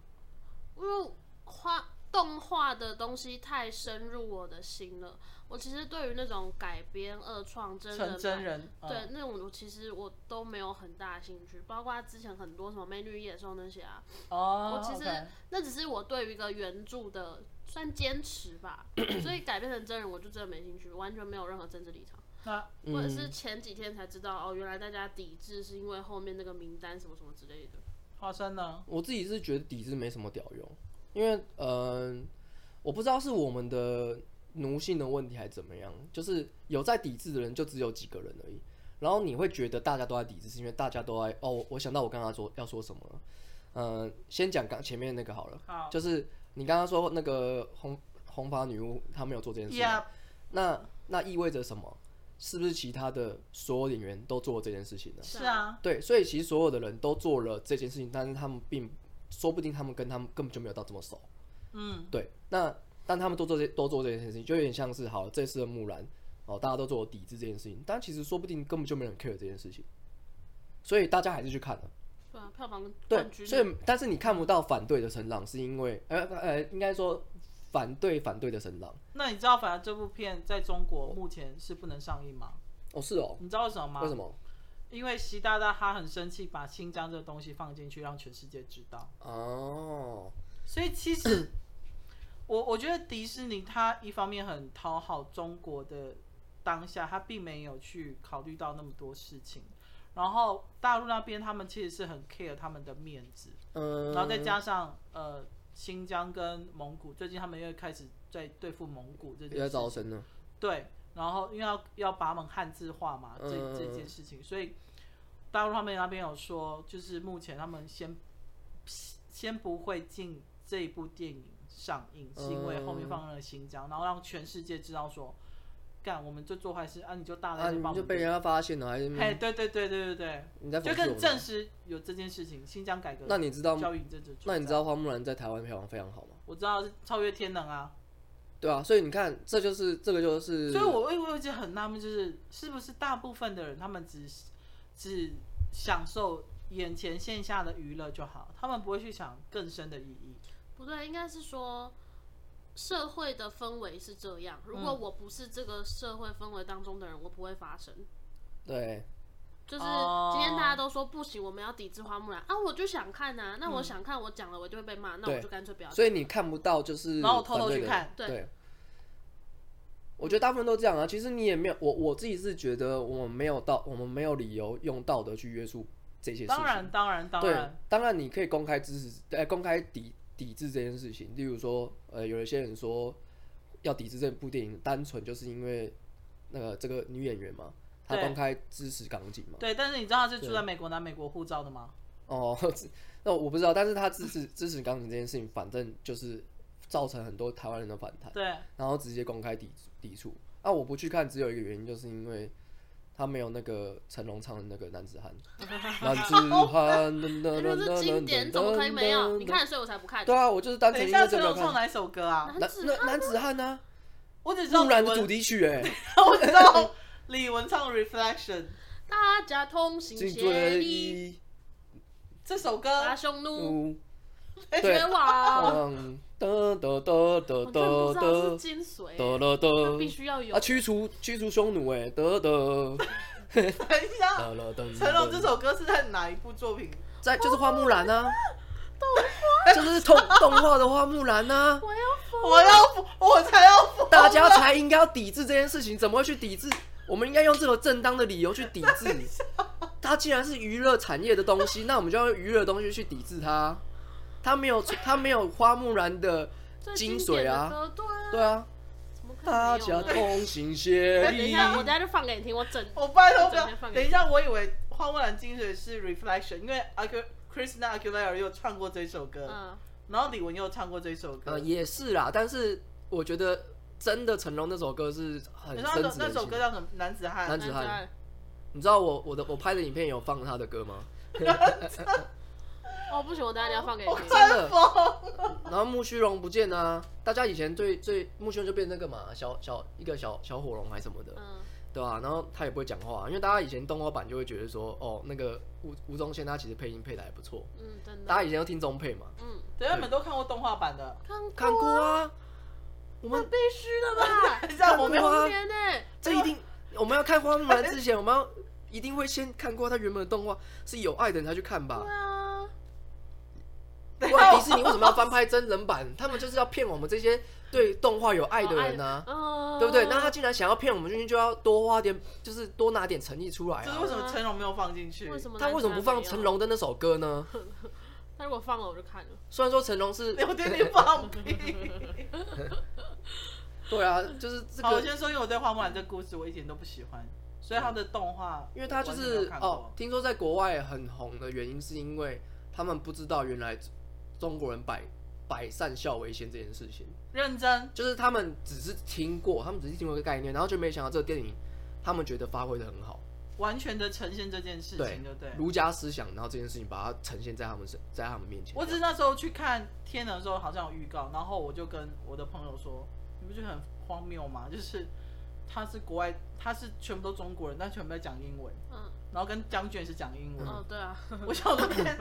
Speaker 1: 因为画动画的东西太深入我的心了。我其实对于那种改编、二创、真人、
Speaker 3: 真人，
Speaker 1: 对、嗯、那种，我其实我都没有很大兴趣。包括之前很多什么《美女野兽》那些啊，
Speaker 3: 哦，
Speaker 1: 我其实、okay. 那只是我对于一个原著的。算坚持吧，所以改编成真人我就真的没兴趣，完全没有任何政治立场。
Speaker 3: 那
Speaker 1: 或者是前几天才知道哦，原来大家抵制是因为后面那个名单什么什么之类的。
Speaker 3: 花生呢？
Speaker 2: 我自己是觉得抵制没什么屌用，因为嗯、呃，我不知道是我们的奴性的问题还怎么样，就是有在抵制的人就只有几个人而已。然后你会觉得大家都在抵制，是因为大家都在哦，我想到我刚刚说要说什么了。嗯、呃，先讲刚前面那个好了，
Speaker 3: 好，
Speaker 2: 就是。你刚刚说那个红红发女巫她没有做这件事，Yep. 那那意味着什么？是不是其他的所有演员都做了这件事情呢？
Speaker 3: 是啊，
Speaker 2: 对，所以其实所有的人都做了这件事情，但是他们并说不定他们跟他们根本就没有到这么熟。
Speaker 3: 嗯，
Speaker 2: 对。那但他们都做这都做这件事情，就有点像是好这次的木兰哦，大家都做抵制这件事情，但其实说不定根本就没人 care 这件事情，所以大家还是去看了。
Speaker 1: 对啊，票房
Speaker 2: 对，所以但是你看不到反对的声浪，是因为呃呃，应该说反对反对的声浪。
Speaker 3: 那你知道，反正这部片在中国目前是不能上映吗？
Speaker 2: 哦，是哦。
Speaker 3: 你知道为什么吗？
Speaker 2: 为什么？
Speaker 3: 因为习大大他很生气，把新疆这个东西放进去，让全世界知道。
Speaker 2: 哦。
Speaker 3: 所以其实我我觉得迪士尼它一方面很讨好中国的当下，它并没有去考虑到那么多事情。然后大陆那边他们其实是很 care 他们的面子，嗯，然后再加上呃新疆跟蒙古，最近他们又开始在对付蒙古这件事情，
Speaker 2: 在呢，
Speaker 3: 对，然后因为要要把他们汉字化嘛，这这件事情，所以大陆他们那边有说，就是目前他们先先不会进这一部电影上映，是因为后面放了新疆，然后让全世界知道说。干，我们就做坏事啊！你就大了，
Speaker 2: 你就被人家发现了，还是？
Speaker 3: 哎，对对对对对对，
Speaker 2: 你在
Speaker 3: 就更证实有这件事情。新疆改革，
Speaker 2: 那你知道？那你知道花木兰在台湾票房非常好吗？
Speaker 3: 我知道是，超越天能啊。
Speaker 2: 对啊，所以你看，这就是这个就是。
Speaker 3: 所以我我我一直很纳闷，就是是不是大部分的人他们只只享受眼前线下的娱乐就好，他们不会去想更深的意义。
Speaker 1: 不对，应该是说。社会的氛围是这样，如果我不是这个社会氛围当中的人，我不会发生。
Speaker 2: 对，
Speaker 1: 就是今天大家都说不行，我们要抵制花木兰啊，我就想看啊，那我想看，我讲了我就会被骂，那我就干脆不要。
Speaker 2: 所以你看不到，就是
Speaker 3: 然后我偷偷去看。
Speaker 1: 对，
Speaker 2: 我觉得大部分都这样啊。其实你也没有，我我自己是觉得我们没有道，我们没有理由用道德去约束这些事情。
Speaker 3: 当然，当然，当然，
Speaker 2: 当然你可以公开支持，呃，公开抵。抵制这件事情，例如说，呃，有一些人说要抵制这部电影，单纯就是因为那个这个女演员嘛，她公开支持港警嘛。
Speaker 3: 对，但是你知道她是住在美国拿美国护照的吗？
Speaker 2: 哦，那我不知道，但是她支持支持港警这件事情，反正就是造成很多台湾人的反弹。
Speaker 3: 对，
Speaker 2: 然后直接公开抵抵触。那、啊、我不去看，只有一个原因，就是因为。他没有那个成龙唱的那个男子汉，男子汉，
Speaker 1: 那是经典，怎么可以没有？你看，所以我才不看。
Speaker 2: 对啊，我就是单纯因为这个。
Speaker 3: 成龙唱哪首歌啊？
Speaker 2: 男子男子汉呢？
Speaker 3: 我只知道。木
Speaker 2: 兰的主题曲哎，
Speaker 3: 我知道李玟唱《Reflection》，
Speaker 1: 大家同心协力。
Speaker 3: 这首歌。
Speaker 1: 大匈奴。
Speaker 2: 绝望。得得得得得得，
Speaker 1: 精髓，
Speaker 2: 得了得，
Speaker 1: 必须要有
Speaker 2: 啊！驱除驱除匈奴，哎，得得。
Speaker 3: 等一下，成龙这首歌是在哪一部作品？
Speaker 2: 在就是花木兰啊，动画，就是动动画的花木兰啊。
Speaker 1: 我要，
Speaker 3: 我要，我才要，
Speaker 2: 大家才应该要抵制这件事情，怎么会去抵制？我们应该用这个正当的理由去抵制。它既然是娱乐产业的东西，那我们就要用娱乐的东西去抵制它。他没有，他没有花木兰的精髓啊！对啊，大家同心协力。
Speaker 1: 等一下，我等下就放给你听。我整，
Speaker 3: 我拜托不要。等一下，我以为花木兰精髓是 Reflection，因为 Christina Aguilera 又唱过这首歌，然后李玟又唱过这首歌。
Speaker 2: 也是啦，但是我觉得真的成龙那首歌是很深的。
Speaker 3: 那首歌叫什么？男子汉。
Speaker 2: 男子汉。你知道我我的我拍的影片有放他的歌吗？
Speaker 1: 哦，不行，我等下你要放给你听。
Speaker 2: 真的。然后木须龙不见啊！大家以前最最木须龙就变那个嘛，小小一个小小火龙还是什么的，嗯，对吧？然后他也不会讲话，因为大家以前动画版就会觉得说，哦，那个吴吴宗宪他其实配音配的还不错，
Speaker 1: 嗯，真的。
Speaker 2: 大家以前都听中配嘛，
Speaker 3: 嗯，等下你们都看过动画版的，
Speaker 1: 看
Speaker 2: 看过啊。我们
Speaker 1: 必须的吧？
Speaker 2: 看过啊。
Speaker 1: 呢？
Speaker 2: 这一定，我们要看花木兰之前，我们要一定会先看过他原本的动画，是有爱的人才去看吧？
Speaker 1: 对啊。
Speaker 2: 迪士尼为什么要翻拍真人版？他们就是要骗我们这些对动画有爱的人呢、啊，对不对？那他既然想要骗我们进去，就要多花点，就是多拿点诚意出来、啊。
Speaker 3: 就是为什么成龙没有放进去？
Speaker 2: 为什么他为什么不放成龙的那首歌呢？
Speaker 1: 他如果放了，我就看了。
Speaker 2: 虽然说成龙是，
Speaker 3: 有点点放屁。
Speaker 2: 对啊，就是这个。
Speaker 3: 好，我先说，因为我对花木兰这个故事我一点都不喜欢，所以他的动画，
Speaker 2: 因为他就是哦，听说在国外很红的原因是因为他们不知道原来。中国人百百善孝为先这件事情，
Speaker 3: 认真
Speaker 2: 就是他们只是听过，他们只是听过一个概念，然后就没想到这个电影，他们觉得发挥的很好，
Speaker 3: 完全的呈现这件事情，对不对？
Speaker 2: 儒家思想，然后这件事情把它呈现在他们身，在他们面前。
Speaker 3: 我只是那时候去看天能的时候，好像有预告，然后我就跟我的朋友说：“你不觉得很荒谬吗？就是他是国外，他是全部都中国人，但全部在讲英文，嗯，然后跟将军是讲英文。
Speaker 1: 哦，对啊，
Speaker 3: 我想说天，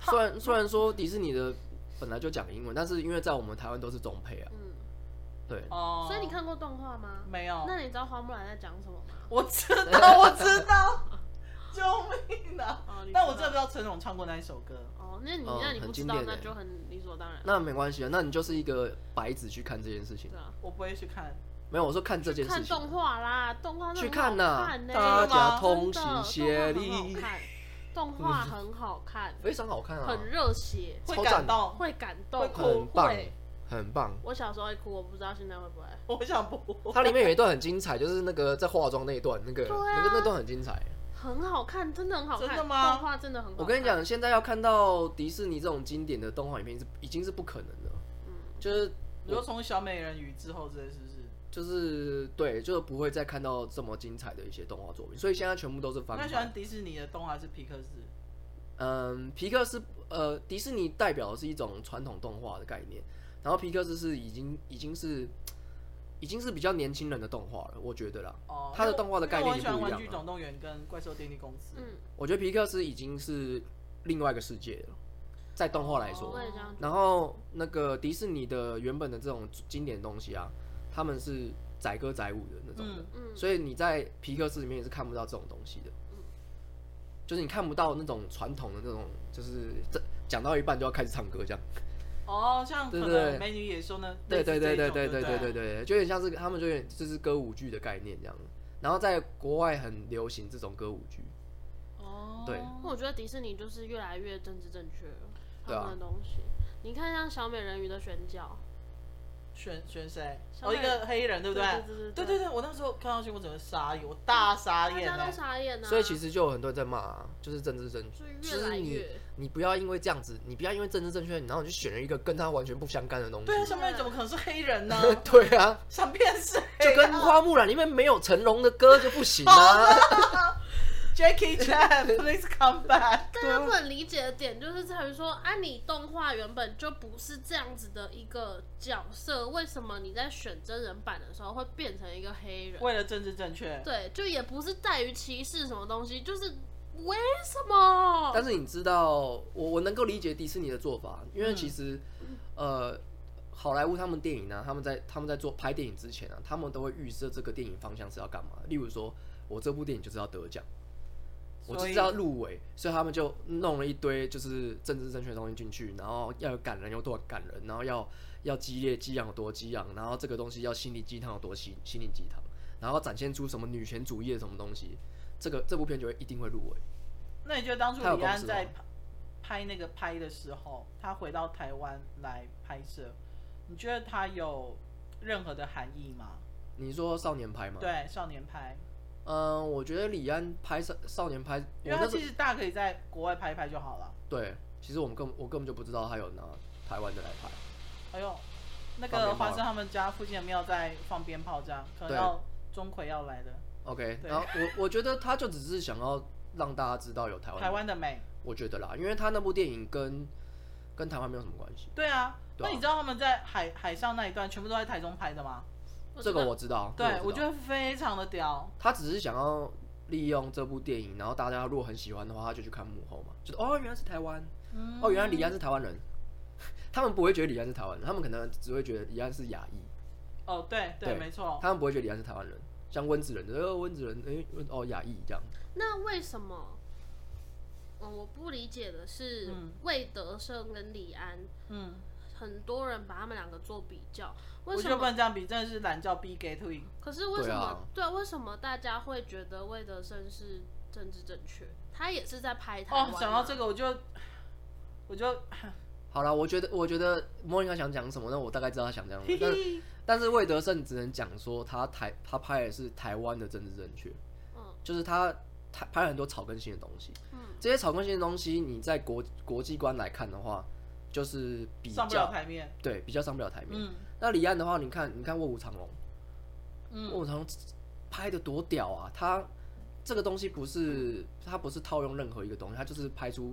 Speaker 2: 虽然虽然说迪士尼的本来就讲英文，但是因为在我们台湾都是中配啊。”对
Speaker 3: 哦，
Speaker 1: 所以你看过动画吗？
Speaker 3: 没有。
Speaker 1: 那你知道花木兰在讲什么吗？
Speaker 3: 我知道，我知道。救命啊！但我真的不知道成龙唱过那一首歌。
Speaker 1: 哦，那你那你不知道，那就很理所当然。
Speaker 2: 那没关系啊，那你就是一个白纸去看这件事情。
Speaker 1: 对啊，
Speaker 3: 我不会去看。
Speaker 2: 没有，我说看这件事情。
Speaker 1: 看动画啦，动画
Speaker 2: 去看呐，
Speaker 1: 大
Speaker 2: 家同心协力。
Speaker 1: 动画很好看，
Speaker 2: 非常好看啊，
Speaker 1: 很热血，
Speaker 3: 会感动，
Speaker 1: 会感动，
Speaker 2: 很棒。很棒，
Speaker 1: 我小时候会哭，我不知道现在会不会。
Speaker 3: 我想不。
Speaker 2: 它里面有一段很精彩，就是那个在化妆那一段，那个那个那段很精彩，
Speaker 1: 很好看，真的很好看。
Speaker 3: 真的吗？
Speaker 1: 动画真的很好看。
Speaker 2: 我跟你讲，现在要看到迪士尼这种经典的动画影片是已经是不可能的。嗯，就是
Speaker 3: 你说从小美人鱼之后，这是不是？
Speaker 2: 就是对，就是不会再看到这么精彩的一些动画作品，所以现在全部都是翻拍。
Speaker 3: 那喜欢迪士尼的动画还是皮克斯？
Speaker 2: 嗯，皮克斯呃，迪士尼代表的是一种传统动画的概念。然后皮克斯是已经已经是已经是比较年轻人的动画了，我觉得啦。哦。他的动画的概念就不一样。
Speaker 3: 我喜欢玩具总动员跟怪兽电力公司。嗯。
Speaker 2: 我觉得皮克斯已经是另外一个世界了，在动画来说。
Speaker 1: 哦。
Speaker 2: 然后那个迪士尼的原本的这种经典东西啊，他们是载歌载舞的那种的。嗯。所以你在皮克斯里面也是看不到这种东西的。嗯。就是你看不到那种传统的那种，就是这讲到一半就要开始唱歌这样。
Speaker 3: 哦，像可能美女野兽呢？
Speaker 2: 对对对对对对对对对，就有点像是他们就有点就是歌舞剧的概念这样，然后在国外很流行这种歌舞剧。
Speaker 1: 哦，
Speaker 2: 对。
Speaker 1: 我觉得迪士尼就是越来越政治正确了，他们的东西。你看像小美人鱼的选角。
Speaker 3: 选选谁？哦，一个黑人，对不对？对对对，我那时候看到去，我整个傻眼，我大傻眼，
Speaker 1: 大家都傻眼啊！
Speaker 2: 所以其实就有很多人在骂，就是政治正确。
Speaker 1: 就是你，
Speaker 2: 你不要因为这样子，你不要因为政治正确，然后你就选了一个跟他完全不相干的东西。
Speaker 3: 对啊，上面怎么可能是黑人呢？
Speaker 2: 对啊，
Speaker 3: 想变是，
Speaker 2: 就跟花木兰里面没有成龙的歌就不行啊。
Speaker 3: Jackie Chan，please come back。
Speaker 1: 大家不能理解的点就是在于说，啊，你动画原本就不是这样子的一个角色，为什么你在选真人版的时候会变成一个黑人？
Speaker 3: 为了政治正确。
Speaker 1: 对，就也不是在于歧视什么东西，就是为什么？
Speaker 2: 但是你知道，我我能够理解迪士尼的做法，因为其实，嗯、呃，好莱坞他们电影呢、啊，他们在他们在做拍电影之前啊，他们都会预设这个电影方向是要干嘛。例如说，我这部电影就是要得奖。我就知道入围，所以他们就弄了一堆就是政治正确的东西进去，然后要有感人有多感人，然后要要激烈激昂有多激昂，然后这个东西要心灵鸡汤有多心心灵鸡汤，然后展现出什么女权主义的什么东西，这个这部片就会一定会入围。
Speaker 3: 那你觉得当初李安在拍那个拍的时候，他回到台湾来拍摄，你觉得他有任何的含义吗？
Speaker 2: 你说少年拍吗？
Speaker 3: 对，少年拍。
Speaker 2: 嗯，我觉得李安拍少少年拍，
Speaker 3: 因为他其实大可以在国外拍一拍就好了。
Speaker 2: 对，其实我们根我根本就不知道他有拿台湾的来拍。
Speaker 3: 哎呦，那个华生他们家附近的庙在放鞭炮，这样可能要钟馗要来的。
Speaker 2: OK，然后我我觉得他就只是想要让大家知道有台湾
Speaker 3: 台湾的美。
Speaker 2: 我觉得啦，因为他那部电影跟跟台湾没有什么关系。
Speaker 3: 对啊，那你知道他们在海海上那一段全部都在台中拍的吗？
Speaker 2: 这个我知道，
Speaker 3: 对，我，我觉得非常的屌。
Speaker 2: 他只是想要利用这部电影，然后大家如果很喜欢的话，他就去看幕后嘛，就是哦，原来是台湾，嗯、哦，原来李安是台湾人。他们不会觉得李安是台湾人，他们可能只会觉得李安是亚裔。
Speaker 3: 哦，对对，对没错。
Speaker 2: 他们不会觉得李安是台湾人，像温子仁，呃，温子仁，哎，哦，亚裔这样。
Speaker 1: 那为什么？嗯，我不理解的是，魏德圣跟李安，嗯。很多人把他们两个做比较，为什么？
Speaker 3: 我就不能这样比，真的是懒叫 B get twin。
Speaker 1: 可是为什么？对啊，对，为什么大家会觉得魏德胜是政治正确？他也是在拍台湾。哦，
Speaker 3: 想到这个，我就我就
Speaker 2: 好了。我觉得，我觉得莫妮卡想讲什么呢？我大概知道他想讲什么。但是，但是魏德胜只能讲说他台他拍的是台湾的政治正确。嗯，就是他他拍了很多草根性的东西。嗯，这些草根性的东西，你在国国际观来看的话。就是比较
Speaker 3: 上不了台面，
Speaker 2: 对，比较上不了台面。嗯、那李安的话，你看，你看《卧虎藏龙》，嗯，《卧虎藏龙》拍的多屌啊！他这个东西不是他不是套用任何一个东西，他就是拍出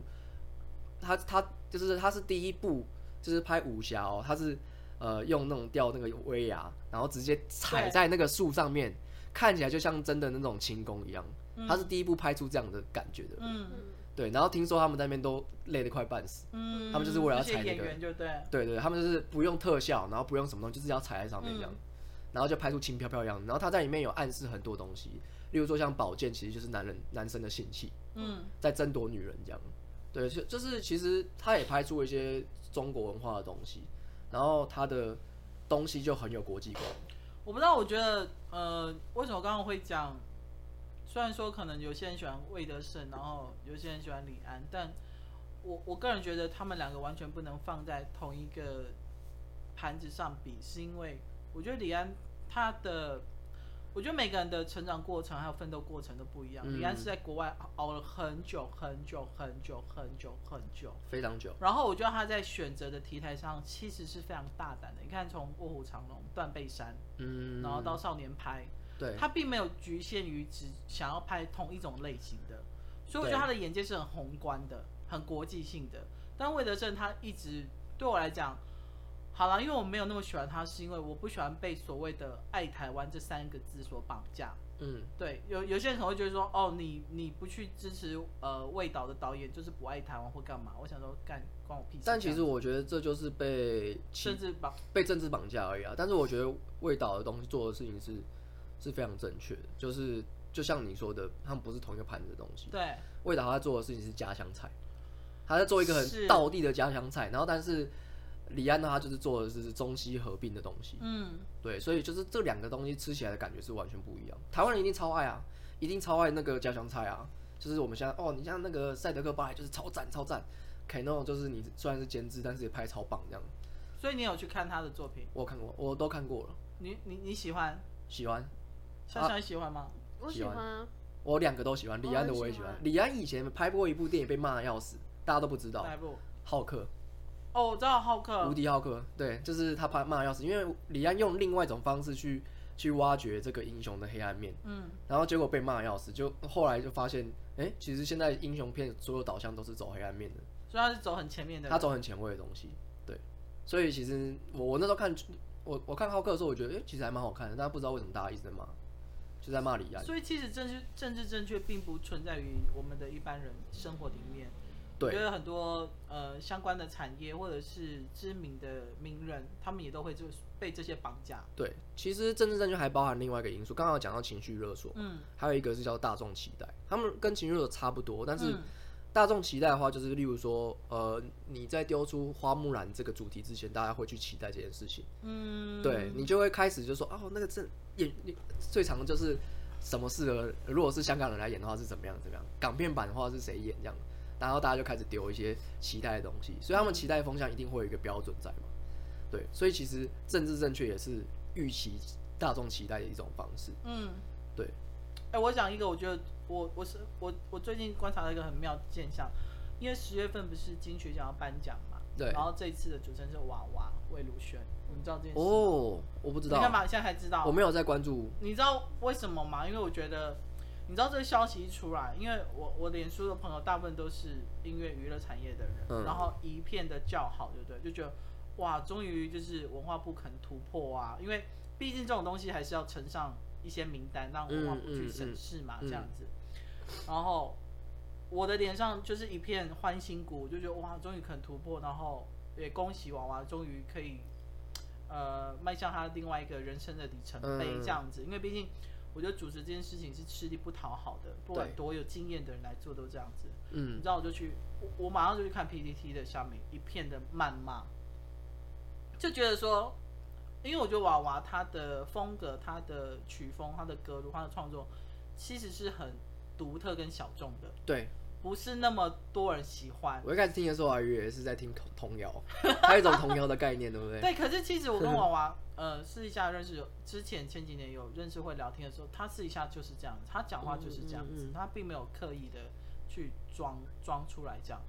Speaker 2: 他他就是他是第一部就是拍武侠哦，他是呃用那种吊那个威亚，然后直接踩在那个树上面，看起来就像真的那种轻功一样。他是第一部拍出这样的感觉的。嗯。对，然后听说他们在那边都累得快半死，嗯，他们就是为了要踩那个，对，对对，他们就是不用特效，然后不用什么东西，就是要踩在上面这样，嗯、然后就拍出轻飘飘的样子。然后他在里面有暗示很多东西，例如说像宝剑其实就是男人男生的性器，嗯，在争夺女人这样，对，就就是其实他也拍出一些中国文化的东西，然后他的东西就很有国际观。
Speaker 3: 我不知道，我觉得呃，为什么刚刚会讲？虽然说可能有些人喜欢魏德圣，然后有些人喜欢李安，但我我个人觉得他们两个完全不能放在同一个盘子上比，是因为我觉得李安他的，我觉得每个人的成长过程还有奋斗过程都不一样。嗯、李安是在国外熬了很久很久很久很久很久，
Speaker 2: 非常久。
Speaker 3: 然后我觉得他在选择的题材上其实是非常大胆的。你看从卧虎藏龙、断背山，嗯，然后到少年派。
Speaker 2: 对，
Speaker 3: 他并没有局限于只想要拍同一种类型的，所以我觉得他的眼界是很宏观的、很国际性的。但魏德圣他一直对我来讲，好了，因为我没有那么喜欢他，是因为我不喜欢被所谓的“爱台湾”这三个字所绑架。嗯，对，有有些人可能会觉得说，哦，你你不去支持呃魏导的导演，就是不爱台湾或干嘛？我想说，干关我屁事。
Speaker 2: 但其实我觉得这就是被
Speaker 3: 政治绑，
Speaker 2: 被政治绑架而已啊。但是我觉得魏导的东西做的事情是。是非常正确的，就是就像你说的，他们不是同一个盘子的东西。
Speaker 3: 对，
Speaker 2: 魏导他做的事情是家乡菜，他在做一个很道地的家乡菜。然后，但是李安呢，他就是做的是中西合并的东西。嗯，对，所以就是这两个东西吃起来的感觉是完全不一样。台湾人一定超爱啊，一定超爱那个家乡菜啊。就是我们现在哦，你像那个赛德克巴莱就是超赞超赞，Keno 就是你虽然是监制，但是也拍超棒这样。
Speaker 3: 所以你有去看他的作品？
Speaker 2: 我看过，我都看过了。
Speaker 3: 你你你喜欢？
Speaker 2: 喜欢。
Speaker 3: 小小喜欢吗？
Speaker 1: 我喜欢，
Speaker 2: 我两个都喜欢。李安的我也喜欢。李安以前拍过一部电影被骂的要死，大家都不知道。
Speaker 3: 哪一部？
Speaker 2: 浩克。
Speaker 3: 哦，我知道浩克。
Speaker 2: 无敌浩克，对，就是他拍骂的要死，因为李安用另外一种方式去去挖掘这个英雄的黑暗面。嗯。然后结果被骂的要死，就后来就发现，哎，其实现在英雄片所有导向都是走黑暗面的。
Speaker 3: 所以他是走很前面的。
Speaker 2: 他走很前卫的东西，对。所以其实我我那时候看我我看浩克的时候，我觉得哎，其实还蛮好看的，但不知道为什么大家一直在骂。就在骂李安，
Speaker 3: 所以其实政治政治正确并不存在于我们的一般人生活里面。对，我觉得很多呃相关的产业或者是知名的名人，他们也都会就被这些绑架。
Speaker 2: 对，其实政治正确还包含另外一个因素，刚刚有讲到情绪勒索，嗯，还有一个是叫大众期待，他们跟情绪勒索差不多，但是大众期待的话，就是例如说，呃，你在丢出花木兰这个主题之前，大家会去期待这件事情，嗯，对，你就会开始就说，哦，那个正。演最常的就是什么适合，如果是香港人来演的话是怎么样？怎么样？港片版的话是谁演这样？然后大家就开始丢一些期待的东西，所以他们期待风向一定会有一个标准在嘛？对，所以其实政治正确也是预期大众期待的一种方式。嗯，对。
Speaker 3: 哎、欸，我讲一个，我觉得我我是我我最近观察到一个很妙的现象，因为十月份不是金曲奖要颁奖嘛？对。然后这一次的主持人是娃娃魏如萱。你知道这件事
Speaker 2: 哦？我不知道。
Speaker 3: 你干嘛？现在才知道？
Speaker 2: 我没有在关注。
Speaker 3: 你知道为什么吗？因为我觉得，你知道这个消息一出来，因为我我脸书的朋友大部分都是音乐娱乐产业的人，嗯、然后一片的叫好，对不对？就觉得哇，终于就是文化部肯突破啊！因为毕竟这种东西还是要呈上一些名单，让文化部去审视嘛，这样子。然后我的脸上就是一片欢欣鼓，就觉得哇，终于肯突破，然后也恭喜娃娃终于可以。呃，迈向他另外一个人生的里程碑，这样子，嗯、因为毕竟，我觉得主持这件事情是吃力不讨好的，不管多有经验的人来做都这样子。嗯，你知道，我就去，我我马上就去看 PPT 的下面一片的谩骂，就觉得说，因为我觉得娃娃他的风格、他的曲风、他的歌路、他的创作，其实是很独特跟小众的。
Speaker 2: 对。
Speaker 3: 不是那么多人喜欢。我
Speaker 2: 一开始听的时候，还以为是在听童谣，还有一种童谣的概念，对不对？
Speaker 3: 对，可是其实我跟 娃娃，呃，私底下认识，之前前几年有认识会聊天的时候，他私底下就是这样子，他讲话就是这样子，嗯嗯嗯、他并没有刻意的去装装出来这样。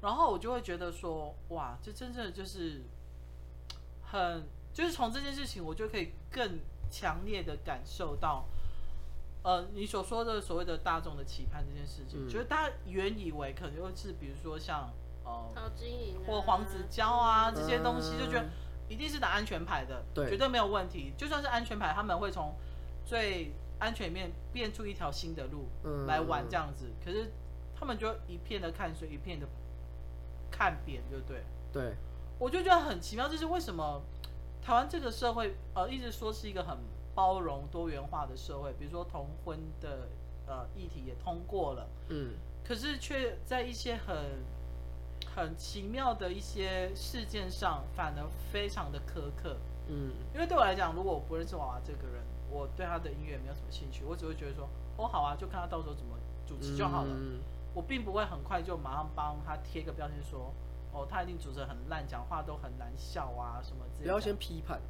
Speaker 3: 然后我就会觉得说，哇，这真正的就是很，就是从这件事情，我就可以更强烈的感受到。呃，你所说的所谓的大众的期盼这件事情，
Speaker 2: 嗯、
Speaker 3: 就是大家原以为可能就是比如说像呃，
Speaker 1: 经营
Speaker 3: 或黄子佼啊这些东西，
Speaker 2: 嗯、
Speaker 3: 就觉得一定是打安全牌的，
Speaker 2: 对，
Speaker 3: 绝对没有问题。就算是安全牌，他们会从最安全面变出一条新的路来玩这样子。嗯、可是他们就一片的看水，一片的看扁，就对。
Speaker 2: 对，我
Speaker 3: 就觉得很奇妙，这是为什么台湾这个社会呃一直说是一个很。包容多元化的社会，比如说同婚的呃议题也通过了，嗯，可是却在一些很很奇妙的一些事件上，反而非常的苛刻，嗯，因为对我来讲，如果我不认识娃娃这个人，我对他的音乐没有什么兴趣，我只会觉得说，哦，好啊，就看他到时候怎么主持就好了，嗯，我并不会很快就马上帮他贴个标签说，哦，他一定主持很烂，讲话都很难笑啊什么之类的，
Speaker 2: 不要先批判。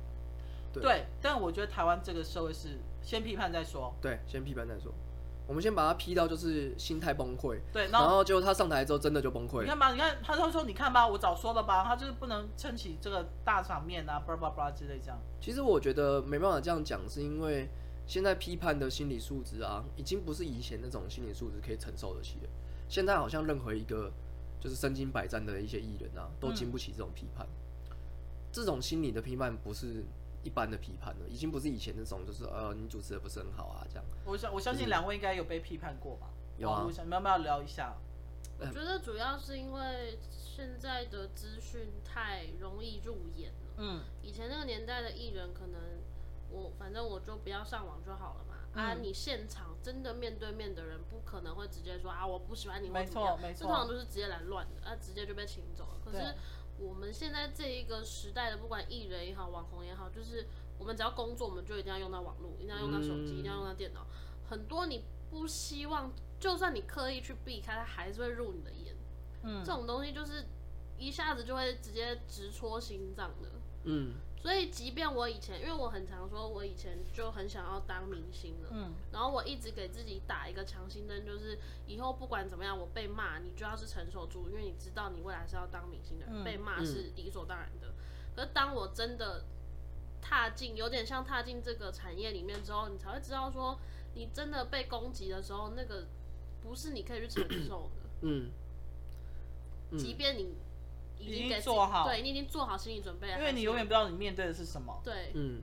Speaker 3: 对，对，但我觉得台湾这个社会是先批判再说。
Speaker 2: 对，先批判再说。我们先把他批到就是心态崩溃。
Speaker 3: 对，
Speaker 2: 然后结果他上台之后真的就崩溃。
Speaker 3: 你看吧，你看他就说，你看吧，我早说了吧，他就是不能撑起这个大场面啊，巴拉巴拉之类这样。
Speaker 2: 其实我觉得没办法这样讲，是因为现在批判的心理素质啊，已经不是以前那种心理素质可以承受得起的。现在好像任何一个就是身经百战的一些艺人啊，都经不起这种批判。嗯、这种心理的批判不是。一般的批判了，已经不是以前那种，就是呃，你主持的不是很好啊，这样。
Speaker 3: 我相我相信两位应该有被批判过吧？
Speaker 2: 有啊。
Speaker 3: 我想你们要不要聊一下？
Speaker 1: 我觉得主要是因为现在的资讯太容易入眼了。嗯。以前那个年代的艺人，可能我反正我就不要上网就好了嘛。嗯、啊，你现场真的面对面的人，不可能会直接说啊，我不喜欢你，
Speaker 3: 没错没错。
Speaker 1: 这通常都是直接来乱的，啊，直接就被请走了。可是。我们现在这一个时代的，不管艺人也好，网红也好，就是我们只要工作，我们就一定要用到网络，一定要用到手机，嗯、一定要用到电脑。很多你不希望，就算你刻意去避开，它还是会入你的眼。嗯，这种东西就是一下子就会直接直戳心脏的。嗯。所以，即便我以前，因为我很常说，我以前就很想要当明星了，嗯，然后我一直给自己打一个强心针，就是以后不管怎么样，我被骂，你就要是承受住，因为你知道你未来是要当明星的人，嗯、被骂是理所当然的。嗯、可是当我真的踏进，有点像踏进这个产业里面之后，你才会知道说，你真的被攻击的时候，那个不是你可以去承受的，嗯，嗯即便你。
Speaker 3: 已经做好，
Speaker 1: 对，你已经做好心理准备了，
Speaker 3: 因为你永远不知道你面对的是什么。
Speaker 1: 对，
Speaker 2: 嗯，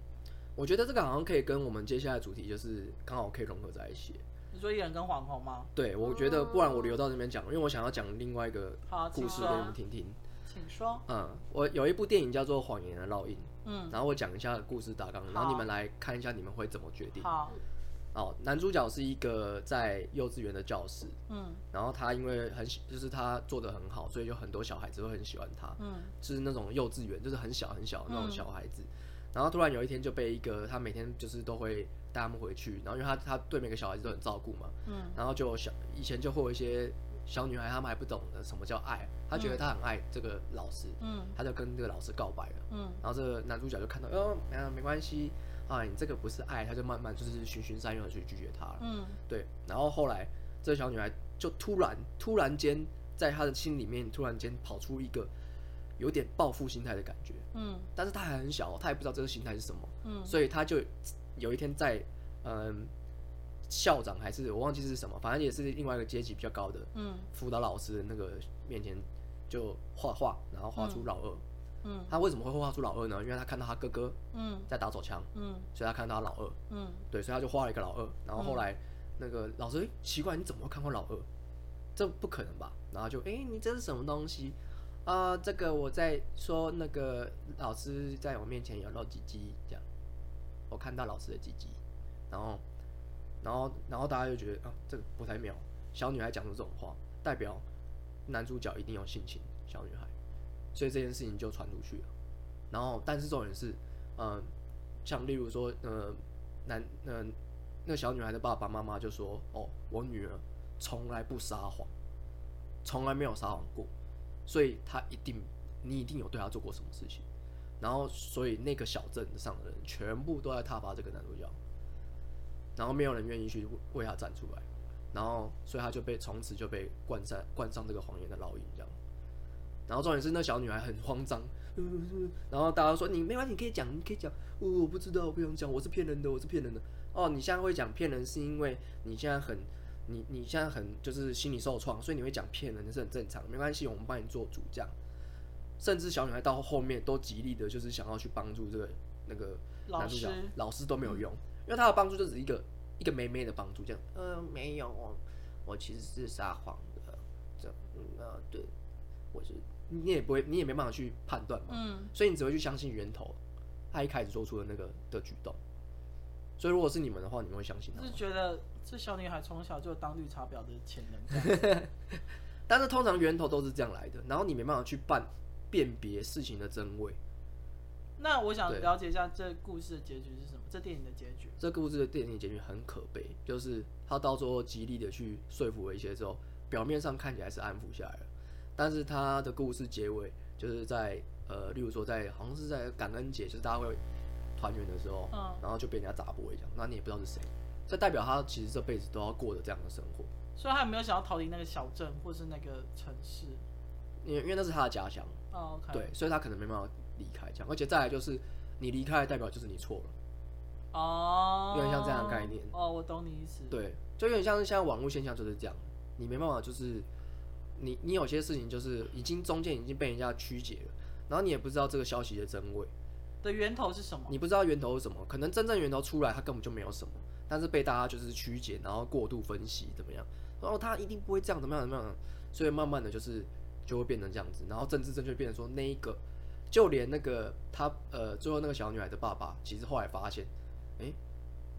Speaker 2: 我觉得这个好像可以跟我们接下来的主题就是刚好可以融合在一起。
Speaker 3: 你说艺人跟网红吗？
Speaker 2: 对，我觉得不然我留到这边讲，因为我想要讲另外一个故事给你们听听。
Speaker 3: 请说。
Speaker 2: 嗯，我有一部电影叫做《谎言的烙印》，嗯，然后我讲一下故事大纲，然后你们来看一下你们会怎么决定。
Speaker 3: 好。
Speaker 2: 哦，男主角是一个在幼稚园的教师，嗯，然后他因为很喜，就是他做的很好，所以有很多小孩子会很喜欢他，嗯，就是那种幼稚园，就是很小很小的那种小孩子，嗯、然后突然有一天就被一个他每天就是都会带他们回去，然后因为他他对每个小孩子都很照顾嘛，嗯，然后就小以前就会有一些小女孩，他们还不懂得什么叫爱，她觉得她很爱这个老师，嗯，他就跟这个老师告白了，嗯，然后这个男主角就看到，哦，没没关系。啊，你这个不是爱，他就慢慢就是循循善诱的去拒绝他了。嗯，对。然后后来，这个小女孩就突然突然间，在他的心里面突然间跑出一个有点报复心态的感觉。嗯，但是她还很小，她也不知道这个心态是什么。嗯，所以她就有一天在嗯校长还是我忘记是什么，反正也是另外一个阶级比较高的嗯辅导老师的那个面前就画画，然后画出老二。嗯嗯，他为什么会画出老二呢？因为他看到他哥哥嗯在打手枪，嗯，所以他看到他老二，嗯，对，所以他就画了一个老二。然后后来那个老师，欸，奇怪，你怎么会看过老二？这不可能吧？然后就，哎，欸，你这是什么东西？啊，呃，这个我在说那个老师在我面前有露鸡鸡，这样，我看到老师的鸡鸡，然后，然后，然后大家就觉得啊，这个不太妙。小女孩讲出这种话，代表男主角一定有性情小女孩。所以这件事情就传出去了，然后，但是重点是，嗯、像例如说，呃，男，呃，那个小女孩的爸爸妈妈就说，哦，我女儿从来不撒谎，从来没有撒谎过，所以她一定，你一定有对她做过什么事情，然后，所以那个小镇上的人全部都在挞伐这个男主角，然后没有人愿意去为他站出来，然后，所以他就被从此就被冠上冠上这个谎言的烙印，这样。然后重点是那小女孩很慌张，然后大家说，你没关系，你可以讲，你可以讲，我我不知道，我不想讲，我是骗人的，我是骗人的。哦，你现在会讲骗人是因为你现在很你你现在很就是心理受创，所以你会讲骗人，这是很正常，没关系，我们帮你做主这样。甚至小女孩到后面都极力的，就是想要去帮助这个那个男主角，老师，老师都没有用，因为他的帮助就是一个一个妹妹的帮助，这样。呃，没有，我我其实是撒谎的，这样，嗯，呃，对，我是你也不会，你也没办法去判断嘛，嗯，所以你只会去相信源头，他一开始做出的那个的举动。所以如果是你们的话，你们会相信他？
Speaker 3: 是觉得这小女孩从小就有当绿茶婊的潜能，
Speaker 2: 但是通常源头都是这样来的，然后你没办法去办。辨别事情的真伪。
Speaker 3: 那我想了解一下这故事的结局是什么？这电影的结局？
Speaker 2: 这故事的电影结局很可悲，就是他到最后极力的去说服了一些之后，表面上看起来是安抚下来了，但是他的故事结尾就是在呃，例如说在好像是在感恩节，就是大家会团圆的时候，嗯，然后就被人家砸玻璃这样，那你也不知道是谁，这代表他其实这辈子都要过的这样的生活。
Speaker 3: 所以他有没有想要逃离那个小镇或是那个城市？
Speaker 2: 因为因为那是他的家乡。
Speaker 3: Oh, okay.
Speaker 2: 对，所以他可能没办法离开这样，而且再来就是你离开，代表就是你错了。
Speaker 3: 哦，
Speaker 2: 有点像这样的概念。
Speaker 3: 哦，我懂你意思。
Speaker 2: 对，就有点像是现在网络现象就是这样，你没办法，就是你你有些事情就是已经中间已经被人家曲解了，然后你也不知道这个消息的真伪
Speaker 3: 的源头是什么，
Speaker 2: 你不知道源头是什么，可能真正源头出来它根本就没有什么，但是被大家就是曲解，然后过度分析怎么样，然后他一定不会这样怎么样怎么样，所以慢慢的就是。就会变成这样子，然后政治正确变成说那一个，就连那个他呃最后那个小女孩的爸爸，其实后来发现，哎、欸，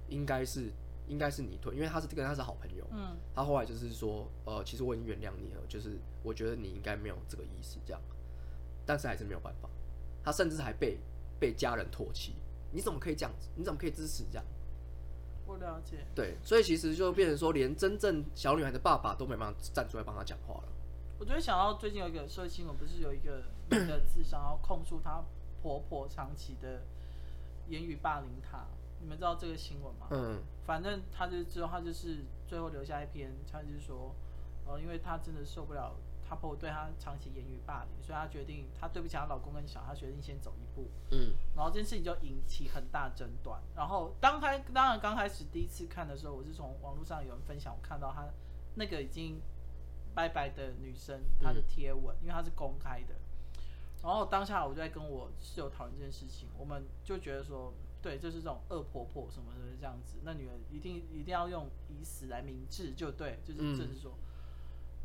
Speaker 2: 应该是应该是你退，因为他是跟他是好朋友，嗯，他后来就是说，呃，其实我已经原谅你了，就是我觉得你应该没有这个意思这样，但是还是没有办法，他甚至还被被家人唾弃，你怎么可以这样子？你怎么可以支持这样？
Speaker 3: 我了解，
Speaker 2: 对，所以其实就变成说，连真正小女孩的爸爸都没办法站出来帮她讲话了。
Speaker 3: 我觉得想到最近有一个社会新闻，不是有一个女的自杀，然后控诉她婆婆长期的言语霸凌她。你们知道这个新闻吗？嗯。反正他就之后，他就是最后留下一篇，他就是说，呃，因为他真的受不了他婆婆对他长期言语霸凌，所以他决定，他对不起他老公跟小孩，他决定先走一步。嗯。然后这件事情就引起很大争端。然后当开当然刚开始第一次看的时候，我是从网络上有人分享，我看到他那个已经。拜拜的女生，她的贴文，因为她是公开的，然后当下我就在跟我室友讨论这件事情，我们就觉得说，对，就是这种恶婆婆什么什么这样子，那女儿一定一定要用以死来明志，就对，就是就是说，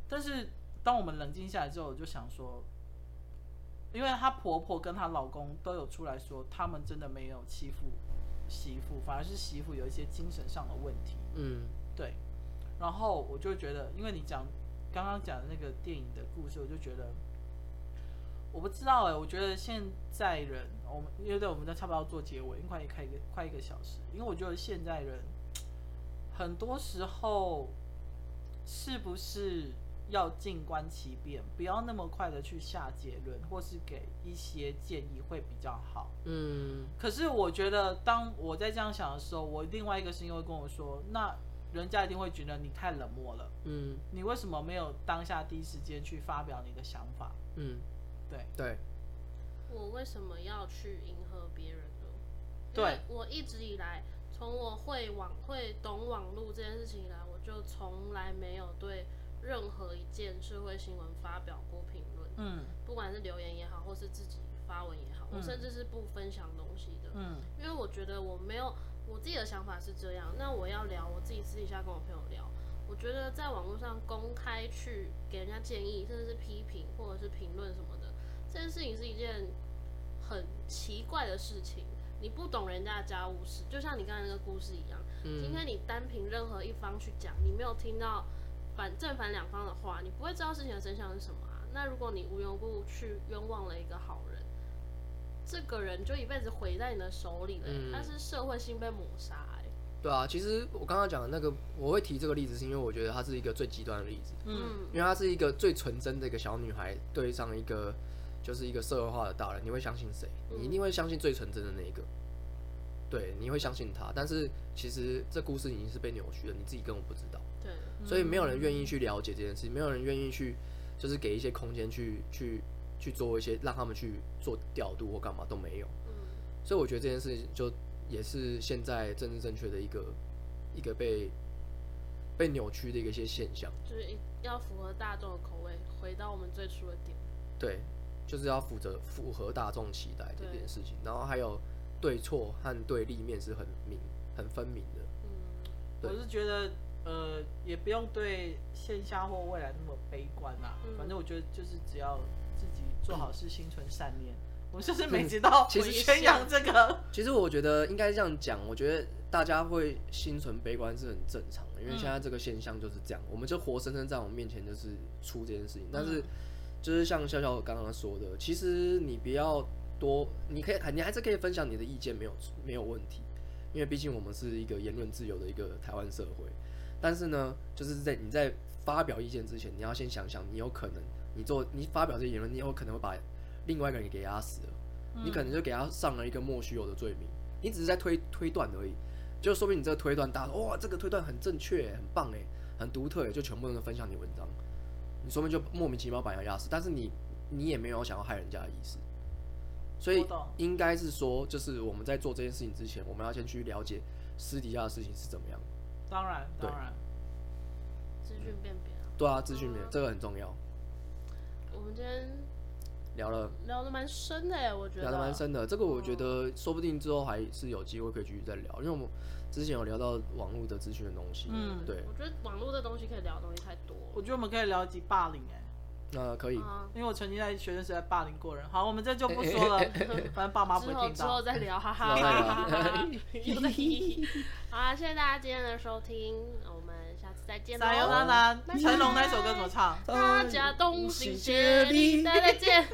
Speaker 3: 但是当我们冷静下来之后，我就想说，因为她婆婆跟她老公都有出来说，他们真的没有欺负媳妇，反而是媳妇有一些精神上的问题，嗯，对，然后我就觉得，因为你讲。刚刚讲的那个电影的故事，我就觉得，我不知道哎，我觉得现在人，我们因为对，我们都差不多要做结尾，因为快一开一个快一个小时，因为我觉得现在人很多时候是不是要静观其变，不要那么快的去下结论，或是给一些建议会比较好。嗯，可是我觉得当我在这样想的时候，我另外一个声音会跟我说，那。人家一定会觉得你太冷漠了。嗯，你为什么没有当下第一时间去发表你的想法？嗯，对
Speaker 2: 对。
Speaker 1: 我为什么要去迎合别人呢？
Speaker 3: 对，
Speaker 1: 我一直以来，从我会网会懂网络这件事情以来，我就从来没有对任何一件社会新闻发表过评论。嗯，不管是留言也好，或是自己发文也好，我甚至是不分享东西的。嗯，因为我觉得我没有。我自己的想法是这样，那我要聊，我自己私底下跟我朋友聊。我觉得在网络上公开去给人家建议，甚至是批评或者是评论什么的，这件事情是一件很奇怪的事情。你不懂人家的家务事，就像你刚才那个故事一样。嗯。今天你单凭任何一方去讲，你没有听到反正反两方的话，你不会知道事情的真相是什么啊。那如果你无缘无故去冤枉了一个好人。这个人就一辈子毁在你的手里了，嗯，他是社会性被抹杀。
Speaker 2: 对啊，其实我刚刚讲的那个，我会提这个例子，是因为我觉得它是一个最极端的例子。嗯，因为它是一个最纯真的一个小女孩对上一个就是一个社会化的大人，你会相信谁？你一定会相信最纯真的那一个。对，你会相信他。但是其实这故事已经是被扭曲了，你自己根本不知道。
Speaker 1: 对，
Speaker 2: 所以没有人愿意去了解这件事情，没有人愿意去就是给一些空间去去。去做一些让他们去做调度或干嘛都没有，嗯，所以我觉得这件事情就也是现在政治正确的一个一个被被扭曲的一个一些现象，
Speaker 1: 就是要符合大众的口味，回到我们最初的点。
Speaker 2: 对，就是要负责符合大众期待这件事情，然后还有对错和对立面是很明很分明的。
Speaker 3: 嗯，我是觉得呃，也不用对线下或未来那么悲观啦。嗯，反正我觉得就是只要自己做好事，心存善念。嗯我就是每知道，其实宣扬这个。
Speaker 2: 其实我觉得应该这样讲，我觉得大家会心存悲观是很正常的，因为现在这个现象就是这样，我们就活生生在我们面前就是出这件事情。但是，就是像笑笑刚刚说的，其实你不要多，你可以，你还是可以分享你的意见，没有没有问题，因为毕竟我们是一个言论自由的一个台湾社会。但是呢，就是在你在发表意见之前，你要先想想，你有可能你做你发表这些言论，你有可能会把。另外一个人给压死了，你可能就给他上了一个莫须有的罪名，你只是在推推断而已，就说明你这个推断大家哇，这个推断很正确，很棒哎，很独特哎，就全部人分享你文章，你说明就莫名其妙把人家压死，但是你你也没有想要害人家的意思，所以应该是说，就是我们在做这件事情之前，我们要先去了解私底下的事情是怎么样。
Speaker 3: 当然，当然，
Speaker 1: 资讯辨别
Speaker 2: 啊，对啊，资讯辨别这个很重要。
Speaker 1: 我们今天。
Speaker 2: 聊了
Speaker 1: 聊的蛮深的哎，我觉得
Speaker 2: 聊的蛮深的。这个我觉得说不定之后还是有机会可以继续再聊，因为我们之前有聊到网络的资讯的东西。嗯，对。
Speaker 1: 我觉得网络的东西可以聊的东西太多。
Speaker 3: 我觉得我们可以聊一集霸凌哎。
Speaker 2: 那可以，
Speaker 3: 因为我曾经在学生时代霸凌过人。好，我们这就不说了，反正爸妈不会听到。
Speaker 1: 之后再聊，哈哈哈哈哈哈。好啊，谢谢大家今天的收听，我们下次再见喽。
Speaker 3: 加油，娜娜！成龙那首歌怎么唱？
Speaker 1: 大家同心协力，再见。